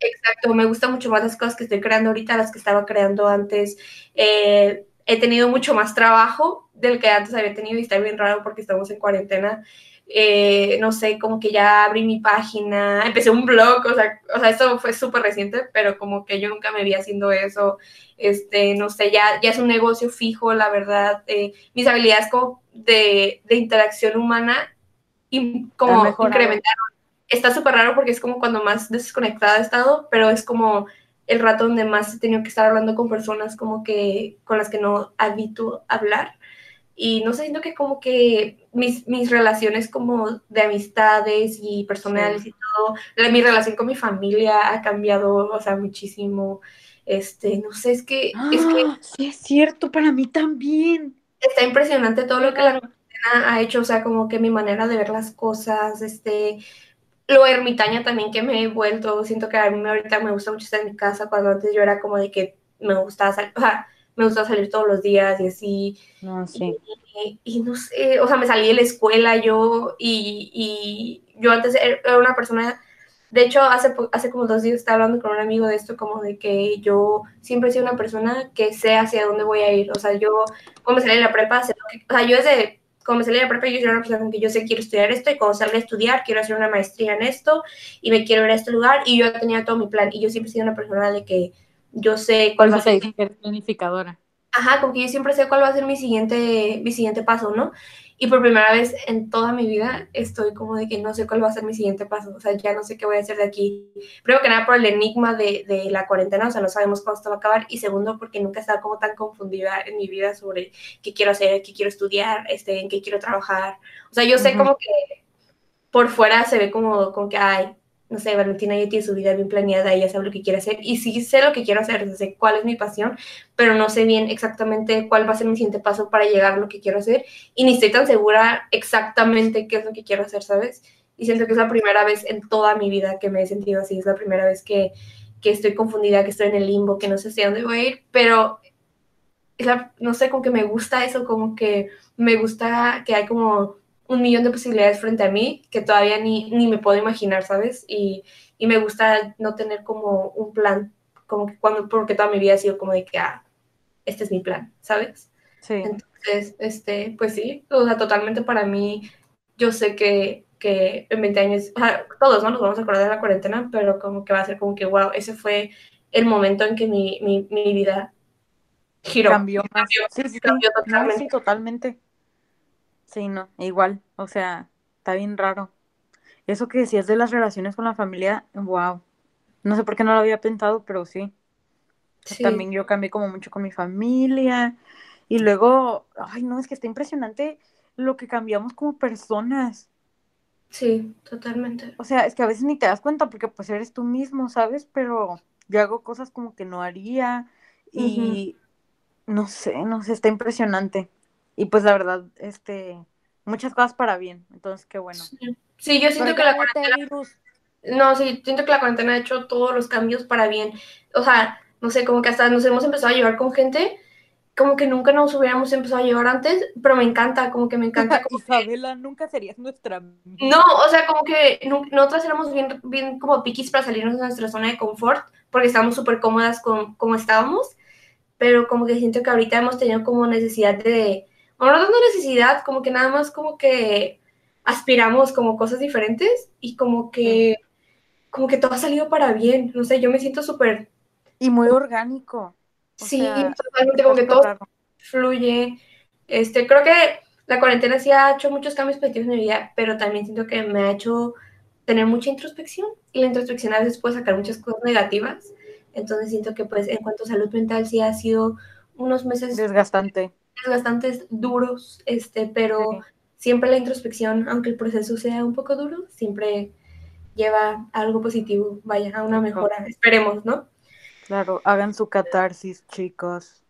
Exacto, me gusta mucho más las cosas que estoy creando ahorita, las que estaba creando antes. Eh, he tenido mucho más trabajo del que antes había tenido y está bien raro porque estamos en cuarentena. Eh, no sé, como que ya abrí mi página, empecé un blog, o sea, o sea esto fue súper reciente, pero como que yo nunca me vi haciendo eso. Este, no sé, ya, ya es un negocio fijo, la verdad. Eh, mis habilidades como de, de interacción humana y como incrementaron está súper raro porque es como cuando más desconectada he estado, pero es como el rato donde más he tenido que estar hablando con personas como que con las que no habito hablar. Y no sé, siento que como que mis, mis relaciones como de amistades y personales y todo, la- mi relación con mi familia ha cambiado, o sea, muchísimo. Este, no sé, es que, es que ¡Ah! Sí, es cierto, para mí también. está impresionante todo lo que la cuarentena ha hecho, o sea, como que mi manera de ver las cosas, este, lo ermitaña también que me he vuelto, siento que a mí ahorita me gusta mucho estar en mi casa, cuando antes yo era como de que me gustaba salir, o sea, me gustaba salir todos los días y así, No, sí. y, y no sé, o sea, me salí de la escuela yo y, y yo antes era una persona, de hecho, hace, hace como dos días estaba hablando con un amigo de esto, como de que yo siempre he sido una persona que sé hacia dónde voy a ir, o sea, yo, cuando me salí de la prepa, sé lo que- o sea, yo desde, cuando me salí de la prepa, yo era una persona con que yo sé quiero estudiar esto, y cuando salga a estudiar, quiero hacer una maestría en esto, y me quiero ir a este lugar, y yo tenía todo mi plan, y yo siempre he sido una persona de que yo sé cuál va a ser planificadora. Ajá, como que yo siempre sé cuál va a ser mi siguiente, mi siguiente paso, ¿no? Y por primera vez en toda mi vida estoy como de que no sé cuál va a ser mi siguiente paso, o sea, ya no sé qué voy a hacer de aquí. Primero que nada por el enigma de, de la cuarentena, o sea, no sabemos cuándo esto va a acabar, y segundo porque nunca estaba como tan confundida en mi vida sobre qué quiero hacer, qué quiero estudiar, este, en qué quiero trabajar. O sea, yo sé Ujú. como que por fuera se ve como, como que, ay, no sé, Valentina ya tiene su vida bien planeada, ella sabe lo que quiere hacer, y sí sé lo que quiero hacer, sé cuál es mi pasión, pero no sé bien exactamente cuál va a ser mi siguiente paso para llegar a lo que quiero hacer, y ni estoy tan segura exactamente qué es lo que quiero hacer, ¿sabes? Y siento que es la primera vez en toda mi vida que me he sentido así, es la primera vez que, que estoy confundida, que estoy en el limbo, que no sé hacia dónde voy a ir, pero no sé, como que me gusta eso, como que me gusta que hay como un millón de posibilidades frente a mí que todavía ni, ni me puedo imaginar, ¿sabes? Y, y me gusta no tener como un plan, como que cuando, porque toda mi vida ha sido como de que, ah, este es mi plan, ¿sabes? Sí. Entonces, este, pues sí, o sea, totalmente para mí, yo sé que, que en 20 años, o sea, todos, ¿no? Nos vamos a acordar de la cuarentena, pero como que va a ser como que, wow, ese fue el momento en que mi, mi, mi vida giró. Cambió. Cambió, Sí, sí, cambió totalmente. sí, totalmente. Sí, no, igual. O sea, está bien raro. Eso que decías de las relaciones con la familia, wow. No sé por qué no lo había pensado, pero sí. Sí, También yo cambié como mucho con mi familia. Y luego, ay, no, es que está impresionante lo que cambiamos como personas. sí, totalmente. O sea, es que a veces ni te das cuenta porque pues eres tú mismo, ¿sabes? Pero yo hago cosas como que no haría y no sé, no sé, está impresionante. Y pues la verdad, este, muchas cosas para bien. Entonces, qué bueno. Sí, yo siento que la cuarentena, virus. no, sí, siento que la cuarentena ha hecho todos los cambios para bien. O sea, no sé, como que hasta nos hemos empezado a llevar con gente como que nunca nos hubiéramos empezado a llevar antes, pero me encanta, como que me encanta. Como Isabela, nunca serías nuestra amiga. No, o sea, como que nosotras éramos bien, bien como piquis para salirnos de nuestra zona de confort, porque estábamos súper cómodas con como estábamos, pero como que siento que ahorita hemos tenido como necesidad de, bueno, no tanto necesidad, como que nada más como que aspiramos como cosas diferentes y como que, como que todo ha salido para bien, no sé, yo me siento súper... Y muy orgánico sí, totalmente, como que todo fluye. Este, creo que la cuarentena sí ha hecho muchos cambios positivos en mi vida, pero también siento que me ha hecho tener mucha introspección y la introspección a veces puede sacar muchas cosas negativas. Entonces siento que pues en cuanto a salud mental sí ha sido unos meses desgastante. Desgastantes, duros, este, pero siempre la introspección, aunque el proceso sea un poco duro, siempre lleva a algo positivo, vaya, a una mejora, esperemos, ¿no? Claro, hagan su catarsis, chicos.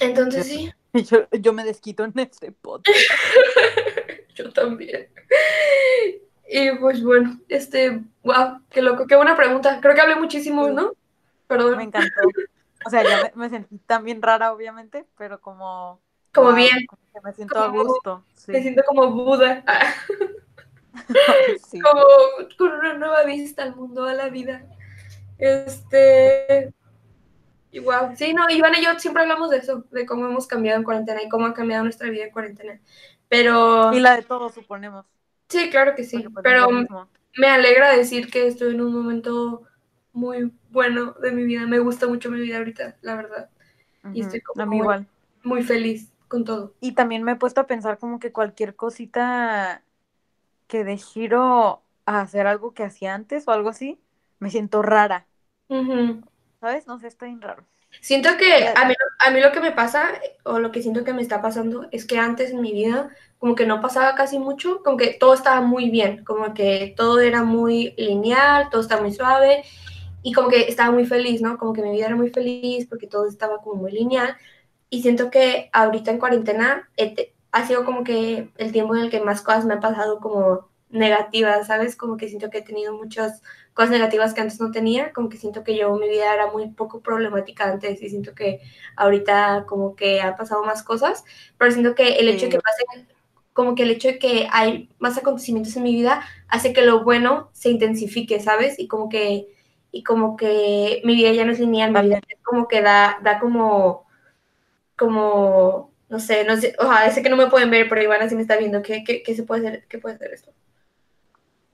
Entonces sí. Yo, me desquito en este podcast. yo también. Y pues bueno, este, wow, qué loco, qué buena pregunta. Creo que hablé muchísimo, ¿no? Perdón. Me encantó. O sea, ya me, sentí también rara, obviamente, pero como. Como bien. me siento a gusto. Me siento como Buda. Como con una nueva vista al mundo, a la vida. Este. Wow, sí, no, Iván y yo siempre hablamos de eso, de cómo hemos cambiado en cuarentena y cómo ha cambiado nuestra vida en cuarentena. Pero... Y la de todos, suponemos. Sí, claro que sí, pues, pero me alegra decir que estoy en un momento muy bueno de mi vida. Me gusta mucho mi vida ahorita, la verdad. Y estoy como muy, igual. muy feliz con todo. Y también me he puesto a pensar como que cualquier cosita que de giro a hacer algo que hacía antes o algo así, me siento rara. ¿sabes? No sé, está bien raro. Siento que a mí, a mí lo que me pasa, o lo que siento que me está pasando, es que antes en mi vida como que no pasaba casi mucho, como que todo estaba muy bien, como que todo era muy lineal, todo estaba muy suave, y como que estaba muy feliz, ¿no? Como que mi vida era muy feliz porque todo estaba como muy lineal, y siento que ahorita en cuarentena ha sido como que el tiempo en el que más cosas me han pasado como negativas, ¿sabes? Como que siento que he tenido muchas cosas negativas que antes no tenía, como que siento que yo mi vida era muy poco problemática antes y siento que ahorita como que ha pasado más cosas, pero siento que el hecho de que pase, como que el hecho de que hay más acontecimientos en mi vida hace que lo bueno se intensifique, ¿sabes? Y como que, y como que mi vida ya no es lineal, mi vida es como que da, da como, como, no sé, no sé, ojalá, sé que no me pueden ver, pero Ivana sí me está viendo, ¿qué, qué, qué se puede hacer, qué puede hacer esto?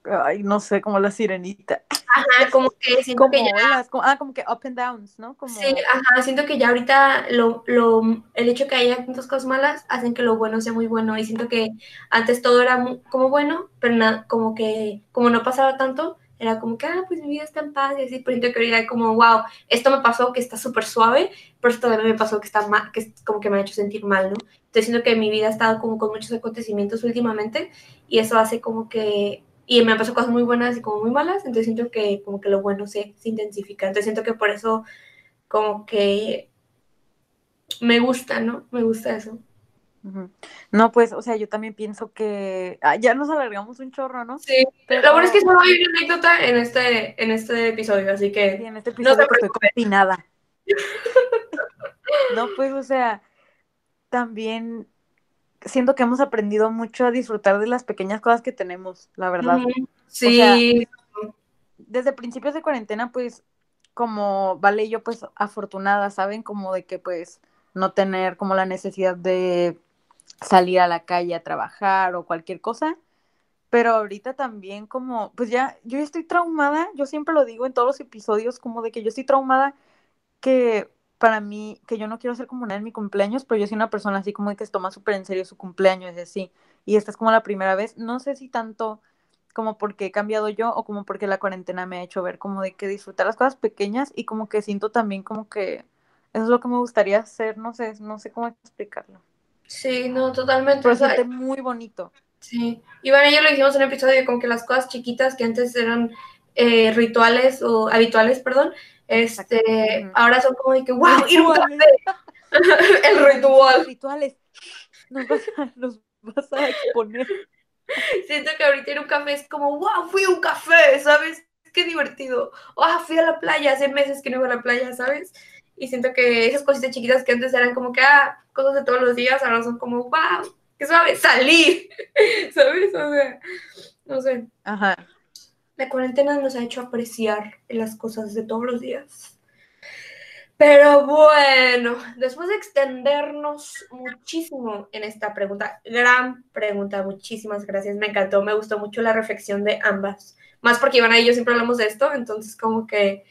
ay, no sé, como la sirenita. Ajá, como que siento que ya... ah, como que up and downs, ¿no? Como... Sí, ajá, siento que ya ahorita lo, lo, el hecho que haya tantas cosas malas hacen que lo bueno sea muy bueno y siento que antes todo era como bueno, pero nada, como que, como no pasaba tanto, era como que, ah, pues mi vida está en paz y así, pero siento que ahorita como, wow, esto me pasó que está súper suave, pero esto también me pasó que está mal, que como que me ha hecho sentir mal, ¿no? Entonces siento que mi vida ha estado como con muchos acontecimientos últimamente y eso hace como que y me han pasado cosas muy buenas y como muy malas, entonces siento que como que lo bueno se, se intensifica, entonces siento que por eso como que me gusta, ¿no? Me gusta eso. No, pues, o sea, yo también pienso que ah, ya nos alargamos un chorro, ¿no? Sí, pero... lo bueno es que solo hay una anécdota en este, en este episodio, así que... Sí, en este episodio no estoy confinada. no, pues, o sea, también siento que hemos aprendido mucho a disfrutar de las pequeñas cosas que tenemos, la verdad. Sí. desde principios de cuarentena, pues, como Vale y yo, pues, afortunada, ¿saben? Como de que, pues, no tener como la necesidad de salir a la calle a trabajar o cualquier cosa. Pero ahorita también como, pues ya, yo estoy traumada, yo siempre lo digo en todos los episodios, como de que yo estoy traumada que para mí, que yo no quiero ser como una en mi cumpleaños, pero yo soy una persona así como de que se toma súper en serio su cumpleaños y así. Y esta es como la primera vez. No sé si tanto como porque he cambiado yo o como porque la cuarentena me ha hecho ver como de que disfrutar las cosas pequeñas y como que siento también como que eso es lo que me gustaría hacer, no sé, no sé cómo explicarlo. Sí, no, totalmente. Pero siente muy bonito. Sí, y bueno, ya lo dijimos en un episodio, como que las cosas chiquitas que antes eran eh, rituales o habituales, perdón, este, ahora son como de que, wow, ir un café. el ritual. Rituales. Nos vas, a, nos vas a exponer. Siento que ahorita ir un café es como, wow, fui a un café, ¿sabes? Qué divertido. Oh, fui a la playa, hace meses que no iba a la playa, ¿sabes? Y siento que esas cositas chiquitas que antes eran como que, ah, cosas de todos los días, ahora son como, wow, qué suave, salir, ¿sabes? O sea, no sé. Ajá. La cuarentena nos ha hecho apreciar las cosas de todos los días. Pero bueno, después de extendernos muchísimo en esta pregunta, gran pregunta, muchísimas gracias, me encantó, me gustó mucho la reflexión de ambas, más porque Ivana y yo siempre hablamos de esto, entonces como que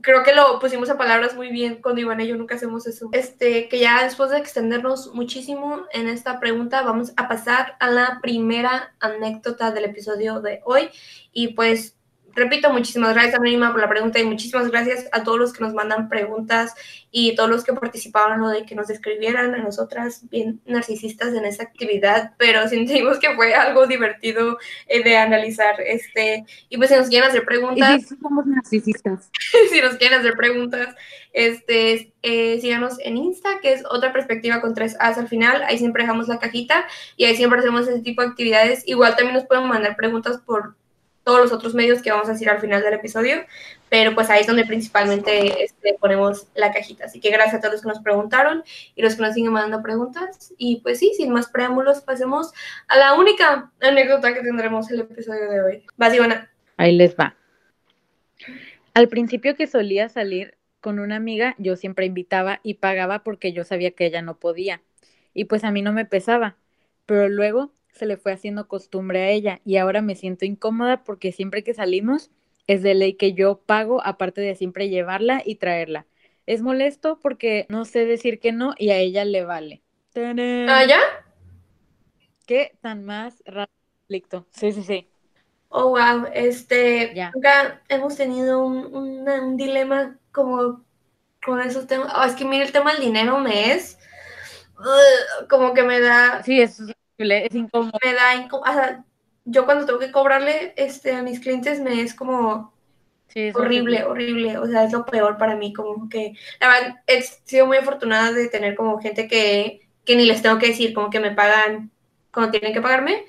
creo que lo pusimos a palabras muy bien cuando Ivana y yo nunca hacemos eso. Este, que ya después de extendernos muchísimo en esta pregunta, vamos a pasar a la primera anécdota del episodio de hoy y pues repito, muchísimas gracias Anónima por la pregunta y muchísimas gracias a todos los que nos mandan preguntas y todos los que participaban o de que nos escribieran a nosotras bien narcisistas en esa actividad, pero sentimos que fue algo divertido eh, de analizar. Este, y pues si nos quieren hacer preguntas. Somos narcisistas. si nos quieren hacer preguntas, este, eh, síganos en Insta, que es otra perspectiva con tres As al final. Ahí siempre dejamos la cajita y ahí siempre hacemos ese tipo de actividades. Igual también nos pueden mandar preguntas por todos los otros medios que vamos a decir al final del episodio, pero pues ahí es donde principalmente este, ponemos la cajita. Así que gracias a todos los que nos preguntaron y los que nos siguen mandando preguntas. Y pues sí, sin más preámbulos, pasemos a la única anécdota que tendremos el episodio de hoy. Vas, Ivana. Ahí les va. Al principio que solía salir con una amiga, yo siempre invitaba y pagaba porque yo sabía que ella no podía. Y pues a mí no me pesaba. Pero luego se le fue haciendo costumbre a ella y ahora me siento incómoda porque siempre que salimos es de ley que yo pago aparte de siempre llevarla y traerla. Es molesto porque no sé decir que no y a ella le vale. ¿Ah, ya? ¿Qué tan más raro conflicto? Sí, sí, sí. Oh, wow. Este, ya. nunca hemos tenido un, dilema como con esos temas. Oh, es que mira, el tema del dinero me es como que me da. Sí, eso es incómodo. Me da incómodo. yo cuando tengo que cobrarle este, a mis clientes me es como horrible, horrible. O sea, es lo peor para mí. Como que, la verdad, he sido muy afortunada de tener como gente que, que ni les tengo que decir, como que me pagan cuando tienen que pagarme.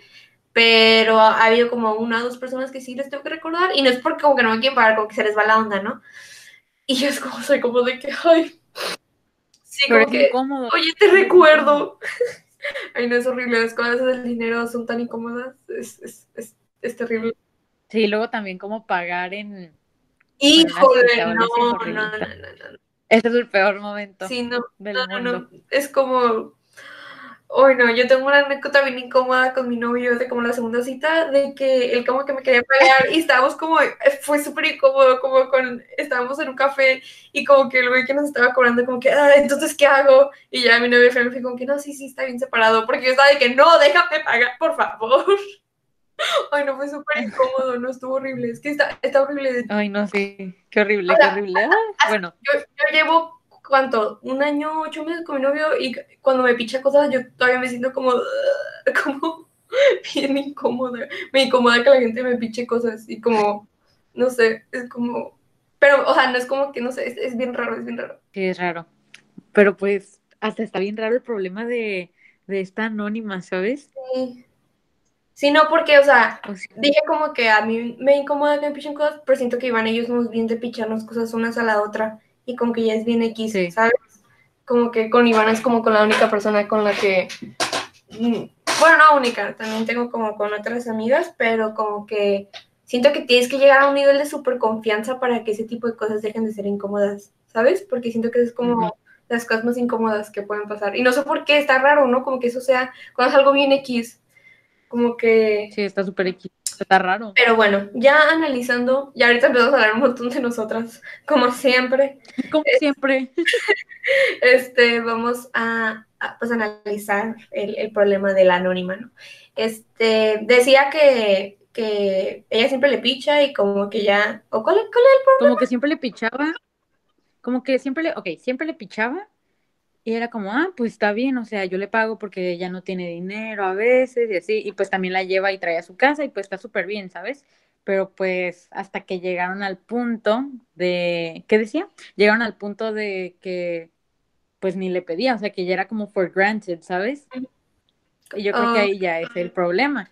Pero ha habido como una o dos personas que sí les tengo que recordar. Y no es porque como que no me quieren pagar, como que se les va la onda, ¿no? Y yo es como, soy como de que, ay. Sí, como que, incómodo. oye, te recuerdo. Ay, no es horrible, las cosas del dinero son tan incómodas, es, es, es, es terrible. Sí, luego también como pagar en... Híjole, no, no, no, no, no, Este es el peor momento. Sí, no, no, no, no, es como, Hoy no, yo tengo una anécdota bien incómoda con mi novio de como la segunda cita, de que él como que me quería pagar y estábamos como, fue súper incómodo, como con, estábamos en un café y como que el güey que nos estaba cobrando como que, ah, entonces, ¿qué hago? Y ya mi novio me fue como que, no, sí, sí, está bien separado, porque yo estaba de que, no, déjame pagar, por favor. Ay, no, fue súper incómodo, no, estuvo horrible, es que está, está horrible. Ay, no, sí, qué horrible, qué horrible. Ah, bueno. Yo, yo llevo ¿cuánto? Un año, ocho meses con mi novio y cuando me picha cosas yo todavía me siento como, como bien incómoda. Me incomoda que la gente me piche cosas y como, no sé, es como, pero, o sea, no es como que, no sé, es, bien raro, es bien raro. Sí, es raro. Pero pues, hasta está bien raro el problema de, de esta anónima, ¿sabes? Sí. Sí, no, porque, o sea, dije como que a mí me incomoda que me pichen cosas, pero siento que Iván y yo somos bien de picharnos cosas unas a la otra y como que ya es bien X, ¿sabes? Como que con Ivana es como con la única persona con la que, mm, bueno, no única, también tengo como con otras amigas, pero como que siento que tienes que llegar a un nivel de súper confianza para que ese tipo de cosas dejen de ser incómodas, ¿sabes? Porque siento que es como las cosas más incómodas que pueden pasar. Y no sé por qué, está raro, ¿no? Como que eso sea, cuando es algo bien X, como que... Sí, está súper. Está raro. Pero bueno, ya analizando, ya ahorita empezamos a hablar un montón de nosotras, como siempre. Como siempre. Este, vamos a, pues, analizar el, problema del anónima, ¿no? Este, decía que, que ella siempre le picha y como que ya, ¿o cuál, cuál es el problema? Como que siempre le pichaba, como que siempre le, ok, siempre le pichaba y era como, ah, pues está bien, o sea, yo le pago porque ella no tiene dinero a veces y así, y pues también la lleva y trae a su casa y pues está súper bien, ¿sabes? Pero pues hasta que llegaron al punto de, ¿qué decía? Llegaron al punto de que pues ni le pedía, o sea, que ya era como for granted, ¿sabes? Y yo creo que ahí ya es el problema.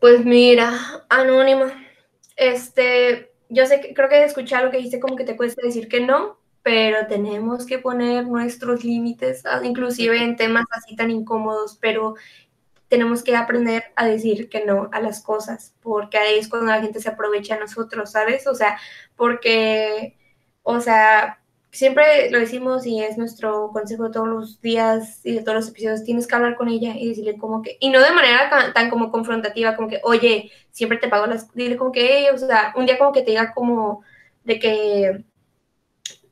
Pues mira, anónima, este, yo sé que creo que escuché algo que dijiste como que te cuesta decir que no, pero tenemos que poner nuestros límites, ah, inclusive en temas así tan incómodos, pero tenemos que aprender a decir que no a las cosas, porque ahí es cuando la gente se aprovecha a nosotros, ¿sabes? O sea, porque, o sea, siempre lo decimos y es nuestro consejo todos los días y de todos los episodios, tienes que hablar con ella y decirle como que, y no de manera tan, como confrontativa, como que, oye, siempre te pago las, dile como que, o sea, un día como que te diga como de que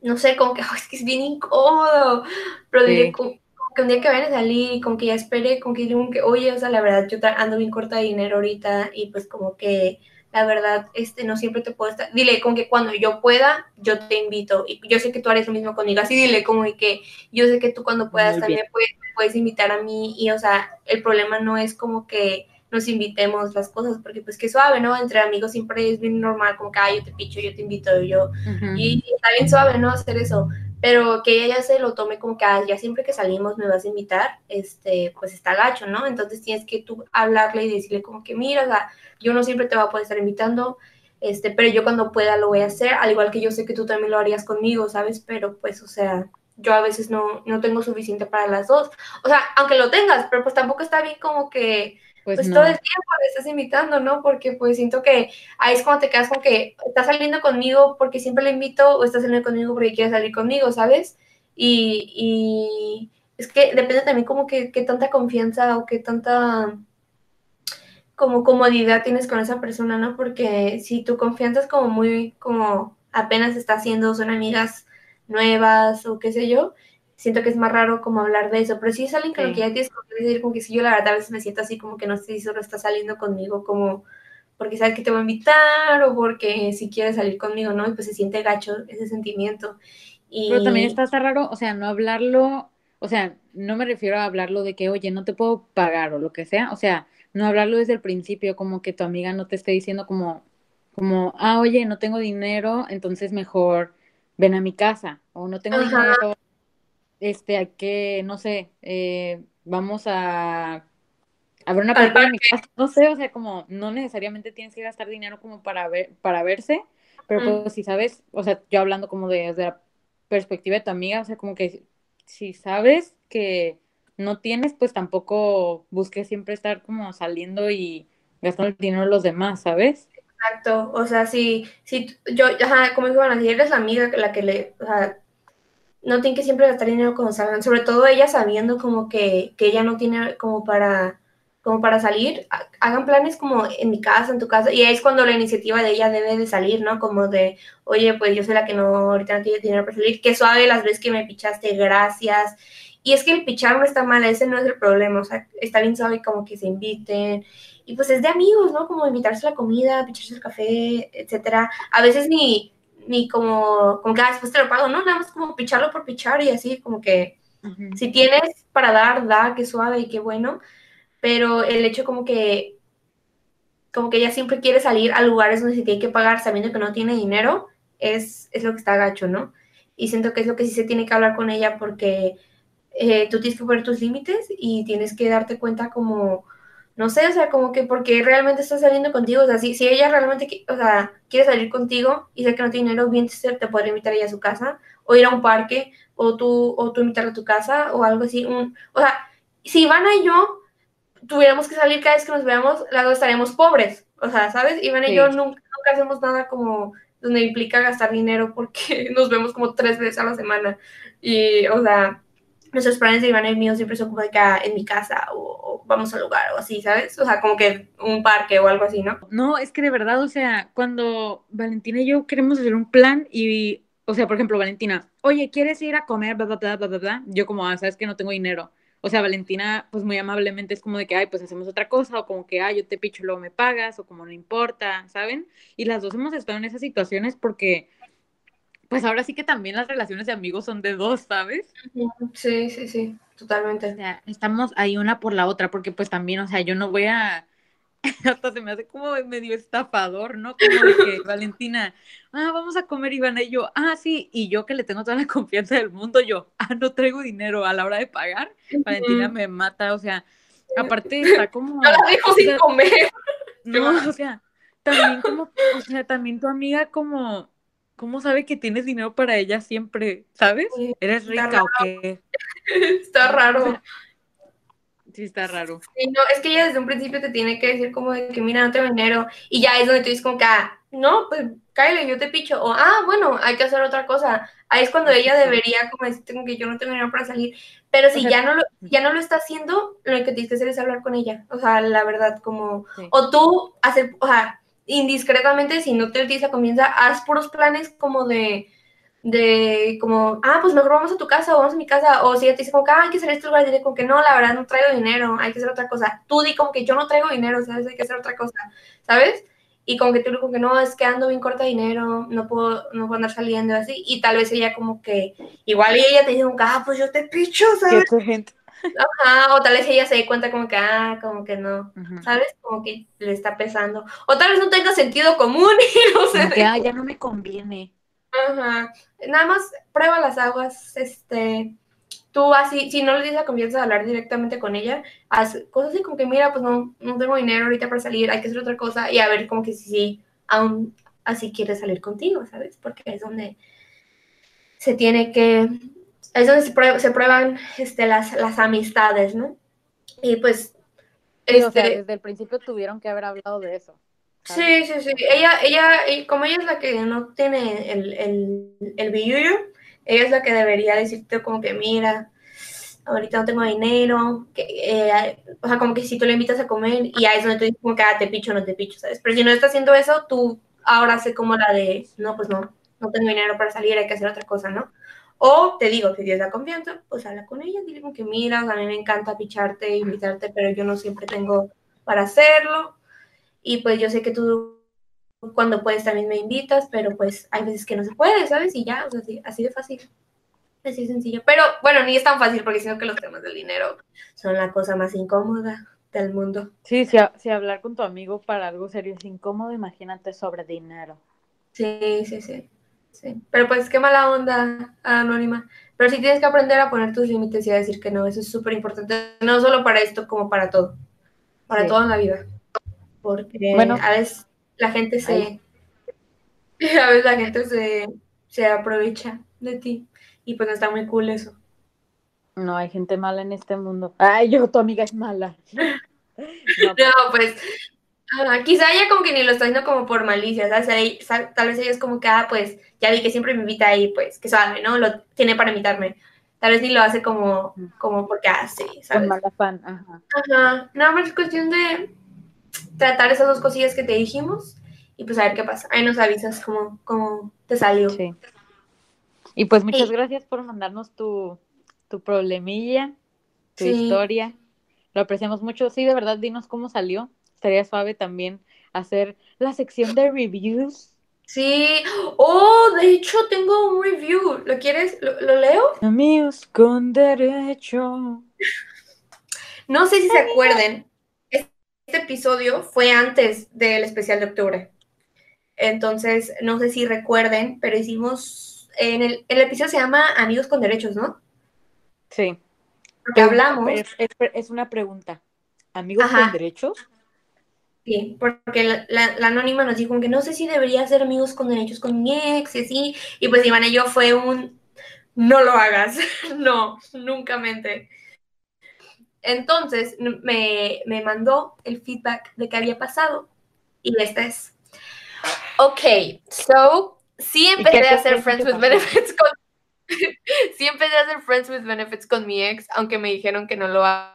no sé, como que es que es bien incómodo, pero como, que un día que vayan a salir y como que ya espere, como que digo que, oye, o sea, la verdad, yo ando bien corta de dinero ahorita y pues como que la verdad, este, no siempre te puedo estar, dile como que cuando yo pueda, yo te invito, y yo sé que tú harías lo mismo conmigo, así dile como que yo sé que tú cuando puedas también puedes, puedes invitar a mí, y o sea, el problema no es como que nos invitemos las cosas, porque pues qué suave, ¿no? Entre amigos siempre es bien normal, como que, ah, yo te picho, yo te invito, yo, y está bien suave, ¿no? Hacer eso, pero que ella ya se lo tome como que, ah, ya siempre que salimos me vas a invitar, este, pues está gacho, ¿no? Entonces tienes que tú hablarle y decirle como que, mira, o sea, yo no siempre te voy a poder estar invitando, este, pero yo cuando pueda lo voy a hacer, al igual que yo sé que tú también lo harías conmigo, ¿sabes? Pero pues, o sea, yo a veces no, no tengo suficiente para las dos. O sea, aunque lo tengas, pero pues tampoco está bien como que pues, pues todo el tiempo me estás invitando, ¿no? Porque pues siento que ahí es cuando te quedas con que estás saliendo conmigo porque siempre le invito o estás saliendo conmigo porque quieres salir conmigo, ¿sabes? Y, y es que depende también como que qué tanta confianza o qué tanta como comodidad tienes con esa persona, ¿no? Porque si tu confianza es como muy, como apenas está haciendo, son amigas nuevas o qué sé yo, siento que es más raro como hablar de eso, pero si es alguien con lo que ya tienes que decir, como que si yo la verdad a veces me siento así como que no sé si solo está saliendo conmigo como porque sabes que te voy a invitar o porque si quieres salir conmigo, ¿no? Y pues se siente gacho ese sentimiento. Y... Pero también está, está raro, o sea, no hablarlo, o sea, no me refiero a hablarlo de que, oye, no te puedo pagar o lo que sea, o sea, no hablarlo desde el principio, como que tu amiga no te esté diciendo como, como, ah, oye, no tengo dinero, entonces mejor ven a mi casa, o no tengo dinero, este, hay que, no sé, eh, vamos a, a ver una película en mi casa, no sé, o sea, como no necesariamente tienes que gastar dinero como para ver, para verse, pero pues si sabes, o sea, yo hablando como de, desde la perspectiva de tu amiga, o sea, como que si sabes que no tienes, pues tampoco busques siempre estar como saliendo y gastando el dinero de los demás, ¿sabes? Exacto, o sea, si, si yo, ajá, como digo, bueno, si eres la amiga la que le, o sea, no tiene que siempre gastar dinero como salgan, sobre todo ella sabiendo como que, ella no tiene como para, como para salir, hagan planes como en mi casa, en tu casa, y es cuando la iniciativa de ella debe de salir, ¿no? Como de, oye, pues yo soy la que no, ahorita no tiene dinero para salir, qué suave las veces que me pichaste, gracias. Y es que el pichar no está mal, ese no es el problema, o sea, está bien suave como que se inviten, y pues es de amigos, ¿no? Como invitarse a la comida, picharse el café, etcétera. A veces ni ni como, como que ah, después te lo pago, no, nada más como picharlo por pichar y así, como que si tienes para dar, da, qué suave y qué bueno, pero el hecho como que, como que ella siempre quiere salir a lugares donde se tiene que pagar sabiendo que no tiene dinero, es, es lo que está gacho, ¿no? Y siento que es lo que sí se tiene que hablar con ella porque eh, tú tienes que poner tus límites y tienes que darte cuenta como no sé, o sea, como que porque realmente está saliendo contigo, o sea, si, si ella realmente, o sea, quiere salir contigo y sé que no tiene dinero, bien te podría invitar ella a su casa, o ir a un parque, o tú, o tú invitarla a tu casa, o algo así, un, o sea, si Ivana y yo tuviéramos que salir cada vez que nos veamos, las dos estaríamos pobres, o sea, ¿sabes? Ivana y yo nunca, nunca hacemos nada como donde implica gastar dinero porque nos vemos como tres veces a la semana, y, o sea, nuestros planes de Iván y mío siempre de que ah, en mi casa o, vamos al lugar o así, ¿sabes? O sea, como que un parque o algo así, ¿no? No, es que de verdad, o sea, cuando Valentina y yo queremos hacer un plan y, o sea, por ejemplo, Valentina, oye, ¿quieres ir a comer? Bla, bla, bla, bla, bla, Yo como, ah, sabes que no tengo dinero. O sea, Valentina, pues muy amablemente es como de que, ay, pues hacemos otra cosa, o como que, ay, yo te picho, luego me pagas, o como no importa, ¿saben? Y las dos hemos estado en esas situaciones porque pues ahora sí que también las relaciones de amigos son de dos, ¿sabes? Sí, sí, sí, totalmente. O sea, estamos ahí una por la otra, porque pues también, o sea, yo no voy a, hasta se me hace como medio estafador, ¿no? Como de que Valentina, ah, vamos a comer Ivana y yo, ah, sí, y yo que le tengo toda la confianza del mundo, yo, ah, no traigo dinero a la hora de pagar, Valentina me mata, o sea, aparte está como... No la dejo sin comer. No, o sea, también como, o sea, también tu amiga como ¿Cómo sabe que tienes dinero para ella siempre? ¿Sabes? ¿Eres está rica o qué? Está raro. Sí, está raro. Sí, no, es que ella desde un principio te tiene que decir como de que, mira, no tengo dinero. Y ya es donde tú dices como que, ah, no, pues cállate, yo te picho. O, ah, bueno, hay que hacer otra cosa. Ahí es cuando ella debería como decirte como que yo no tengo dinero para salir. Pero si O sea, ya no lo, ya no lo está haciendo, lo que tienes que hacer es hablar con ella. O sea, la verdad, como... Sí. O tú hacer, o sea, indiscretamente, si no te utiliza confianza, haz puros planes como de, de, como, ah, pues mejor vamos a tu casa o vamos a mi casa, o si ella te dice como que, ah, hay que hacer esto, lugar, dile como que no, la verdad no traigo dinero, hay que hacer otra cosa. Tú di como que yo no traigo dinero, ¿sabes? Hay que hacer otra cosa, ¿sabes? Y como que tú como que no, es que ando bien corta de dinero, no puedo, no puedo andar saliendo así, y tal vez ella como que, igual y ella te dice como que, ah, pues yo te picho, ¿Qué ¿sabes? gente? Ajá, o tal vez ella se dé cuenta como que, ah, como que no. ¿sabes? Como que le está pesando. O tal vez no tenga sentido común y no sé. Como que, ah, ya no me conviene. Ajá. Nada más prueba las aguas, este, tú así, si no le tienes la confianza de hablar directamente con ella, haz cosas así como que, mira, pues no, no tengo dinero ahorita para salir, hay que hacer otra cosa y a ver como que si sí, aún así quiere salir contigo, ¿sabes? Porque es donde se tiene que, es donde se, prue- se prueban este, las, las amistades, ¿no? Y pues, Sí, o sea, este, desde el principio tuvieron que haber hablado de eso. ¿sabes? Sí, sí, sí. Ella, ella, como ella es la que no tiene el, el, el billullo, ella es la que debería decirte como que, mira, ahorita no tengo dinero, que, eh, o sea, como que si tú le invitas a comer y ahí es donde tú dices como que, ah, te picho, no te picho, ¿sabes? Pero si no está haciendo eso, tú ahora sé como la de, no, pues no, no tengo dinero para salir, hay que hacer otra cosa, ¿no? O te digo, si tienes la confianza, pues habla con ella, dile que, mira, a mí me encanta picharte, invitarte, pero yo no siempre tengo para hacerlo. Y pues yo sé que tú cuando puedes también me invitas, pero pues hay veces que no se puede, ¿sabes? Y ya, o sea, así, así de fácil. Así de sencillo. Pero bueno, ni es tan fácil porque siento que los temas del dinero son la cosa más incómoda del mundo. Sí, si, si hablar con tu amigo para algo serio es incómodo, imagínate sobre dinero. Sí, sí, sí. Sí. Pero pues qué mala onda, Anónima. Pero sí tienes que aprender a poner tus límites y a decir que no. Eso es súper importante. No solo para esto, como para todo. Para Sí. todo en la vida. Porque Bueno. a veces la gente se. A veces la gente se, se aprovecha de ti. Y pues no está muy cool eso. No hay gente mala en este mundo. Ay, yo, tu amiga es mala. No, No, pues. Ah, quizá ella como que ni lo está haciendo como por malicia, ¿sabes? Tal vez ella es como que, ah, pues ya vi que siempre me invita ahí, pues que suave, ¿no? Lo tiene para invitarme. Tal vez ni lo hace como, como porque hace, con ¿sabes? mala fan. Ajá. Ajá. Nada más es cuestión de tratar esas dos cosillas que te dijimos y pues a ver qué pasa. Ahí nos avisas cómo, cómo te salió. Sí. Y pues muchas Sí. gracias por mandarnos tu, tu problemilla, tu Sí. historia. Lo apreciamos mucho. Sí, de verdad, dinos cómo salió. Estaría suave también hacer la sección de reviews. Sí. Oh, de hecho tengo un review. ¿Lo quieres? ¿Lo, lo leo? Amigos con derecho. No sé si se acuerden, este episodio fue antes del especial de octubre. Entonces, no sé si recuerden, pero hicimos, en el, el episodio se llama Amigos con Derechos, ¿no? Sí. Porque hablamos, Es, es- es una pregunta. ¿Amigos Ajá. con derechos? Sí, porque la, la- la anónima nos dijo que no sé si debería ser amigos con derechos con mi ex y así, y pues Iván y yo fue un, no lo hagas, no, nunca mente. Entonces me, me mandó el feedback de qué había pasado, y esta es, ok, so, sí empecé a hacer que Friends with? Benefits con... sí empecé a hacer Friends with Benefits con mi ex, aunque me dijeron que no lo haga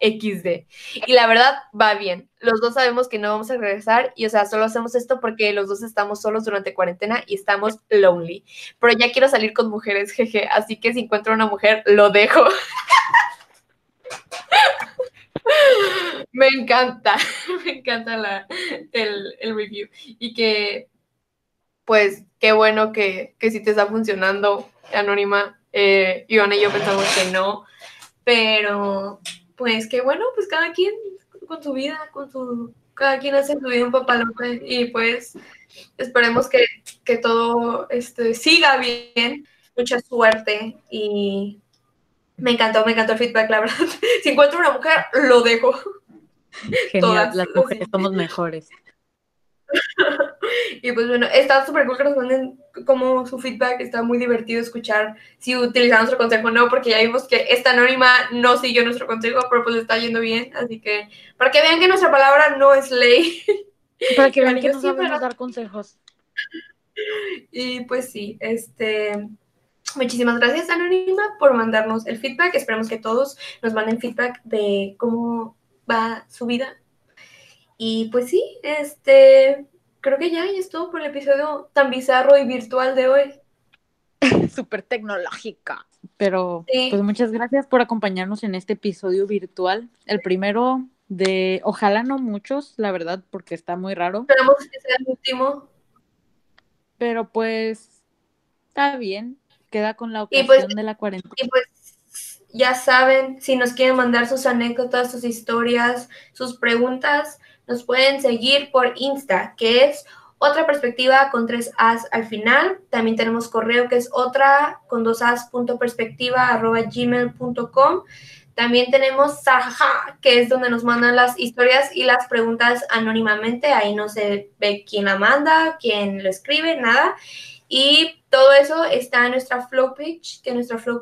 XD. Y la verdad va bien. Los dos sabemos que no vamos a regresar y, o sea, solo hacemos esto porque los dos estamos solos durante cuarentena y estamos lonely. Pero ya quiero salir con mujeres, jeje. Así que si encuentro una mujer, lo dejo. me encanta, me encanta la, el, review. Y que, pues, qué bueno que, que sí te está funcionando, Anónima. Eh, y yo pensamos que no, pero pues qué bueno, pues cada quien con su vida, con su, cada quien hace su vida un papalote y pues esperemos que, que todo este, siga bien, mucha suerte y me encantó, me encantó el feedback, la verdad. Si encuentro una mujer, lo dejo. Genial, Todas, las mujeres somos mejores. Y pues bueno, está súper cool que nos manden como su feedback, está muy divertido escuchar si utilizan nuestro consejo o no, porque ya vimos que esta anónima no siguió nuestro consejo, pero pues le está yendo bien, así que para que vean que nuestra palabra no es ley. Para que vean que no sabemos dar consejos. Y pues sí, este, Muchísimas gracias, Anónima, por mandarnos el feedback. Esperemos que todos nos manden feedback de cómo va su vida. Y pues sí, este, creo que ya, ya es todo por el episodio tan bizarro y virtual de hoy. Súper tecnológica. Pero pues muchas gracias por acompañarnos en este episodio virtual. El primero de, ojalá no muchos, la verdad, porque está muy raro. Esperamos que sea el último. Pero pues está bien queda con la pues, ocasión de la cuarentena. Y pues ya saben, si nos quieren mandar sus anécdotas, sus historias, sus preguntas, nos pueden seguir por Insta, que es otra perspectiva con tres as al final. También tenemos correo que es otra con dos as punto perspectiva arroba gmail.com. También tenemos Saja, que es donde nos mandan las historias y las preguntas anónimamente. Ahí no se ve quién la manda, quién lo escribe, nada. Y todo eso está en nuestra flow page, que nuestra flow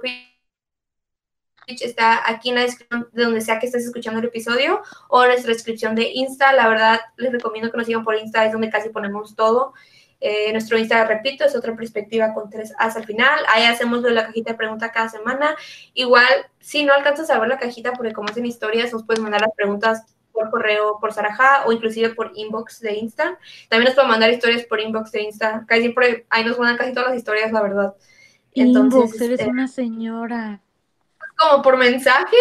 está aquí en la descripción de donde sea que estés escuchando el episodio o en nuestra descripción de Insta. La verdad, les recomiendo que nos sigan por Insta, es donde casi ponemos todo. Eh, nuestro Insta, repito, es otra perspectiva con tres As al final. Ahí hacemos la cajita de preguntas cada semana. Igual, si no alcanzas a ver la cajita, porque como es en historias, nos puedes mandar las preguntas por correo por Sarajá o inclusive por inbox de Insta. También nos pueden mandar historias por inbox de Insta. Casi siempre ahí nos mandan casi todas las historias, la verdad. Entonces, eres este, una señora. ¿Como por mensaje?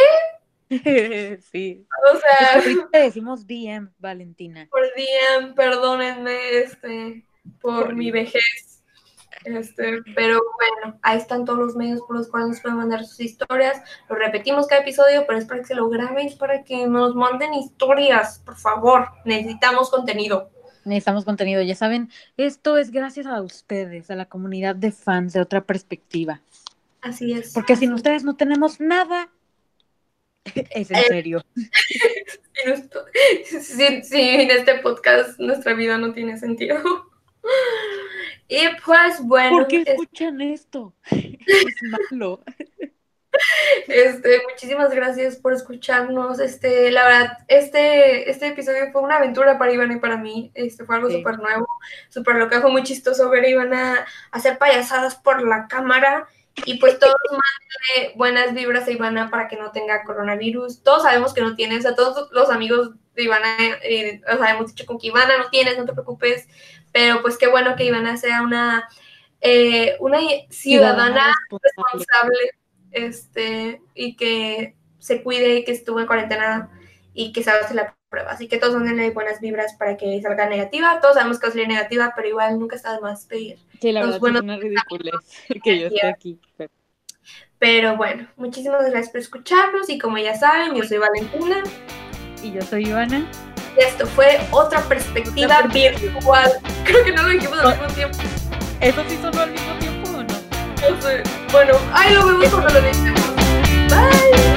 sí. O sea. decimos DM, Valentina. Por DM, perdónenme, este, por mi vejez. Este, pero bueno, ahí están todos los medios por los cuales nos pueden mandar sus historias. Lo repetimos cada episodio, pero es para que se lo graben, para que nos manden historias, por favor. Necesitamos contenido. Necesitamos contenido, ya saben, esto es gracias a ustedes, a la comunidad de fans de otra perspectiva. Así es. Porque sin ustedes no tenemos nada. Es en eh, serio. Sí, sí, en este podcast nuestra vida no tiene sentido. Y pues bueno. ¿Por qué escuchan esto? Es malo. Este, muchísimas gracias por escucharnos. Este, la verdad, este, este episodio fue una aventura para Ivana y para mí. Este fue algo súper nuevo, súper loco. Fue muy chistoso ver a Ivana hacer payasadas por la cámara. Y pues todos mándenle buenas vibras a Ivana para que no tenga coronavirus. Todos sabemos que no tiene, o sea, todos los amigos de Ivana, eh, o sea, hemos dicho con que Ivana no tienes, no te preocupes. Pero pues qué bueno que Ivana sea una, eh, una ciudadana responsable este, y que se cuide y que estuvo en cuarentena y que se la prueba. Así que todos denle buenas vibras para que salga negativa. Todos sabemos que va a salir negativa, pero igual nunca está de más pedir. Sí, la verdad es que yo esté aquí. Pero... bueno, muchísimas gracias por escucharnos y como ya saben, yo soy Valentina. Y yo soy Ivana esto fue otra perspectiva virtual. Creo que no lo dijimos al mismo tiempo. ¿Eso sí sonó al mismo tiempo o no? No sé. Bueno, ahí lo vemos cuando lo dijimos.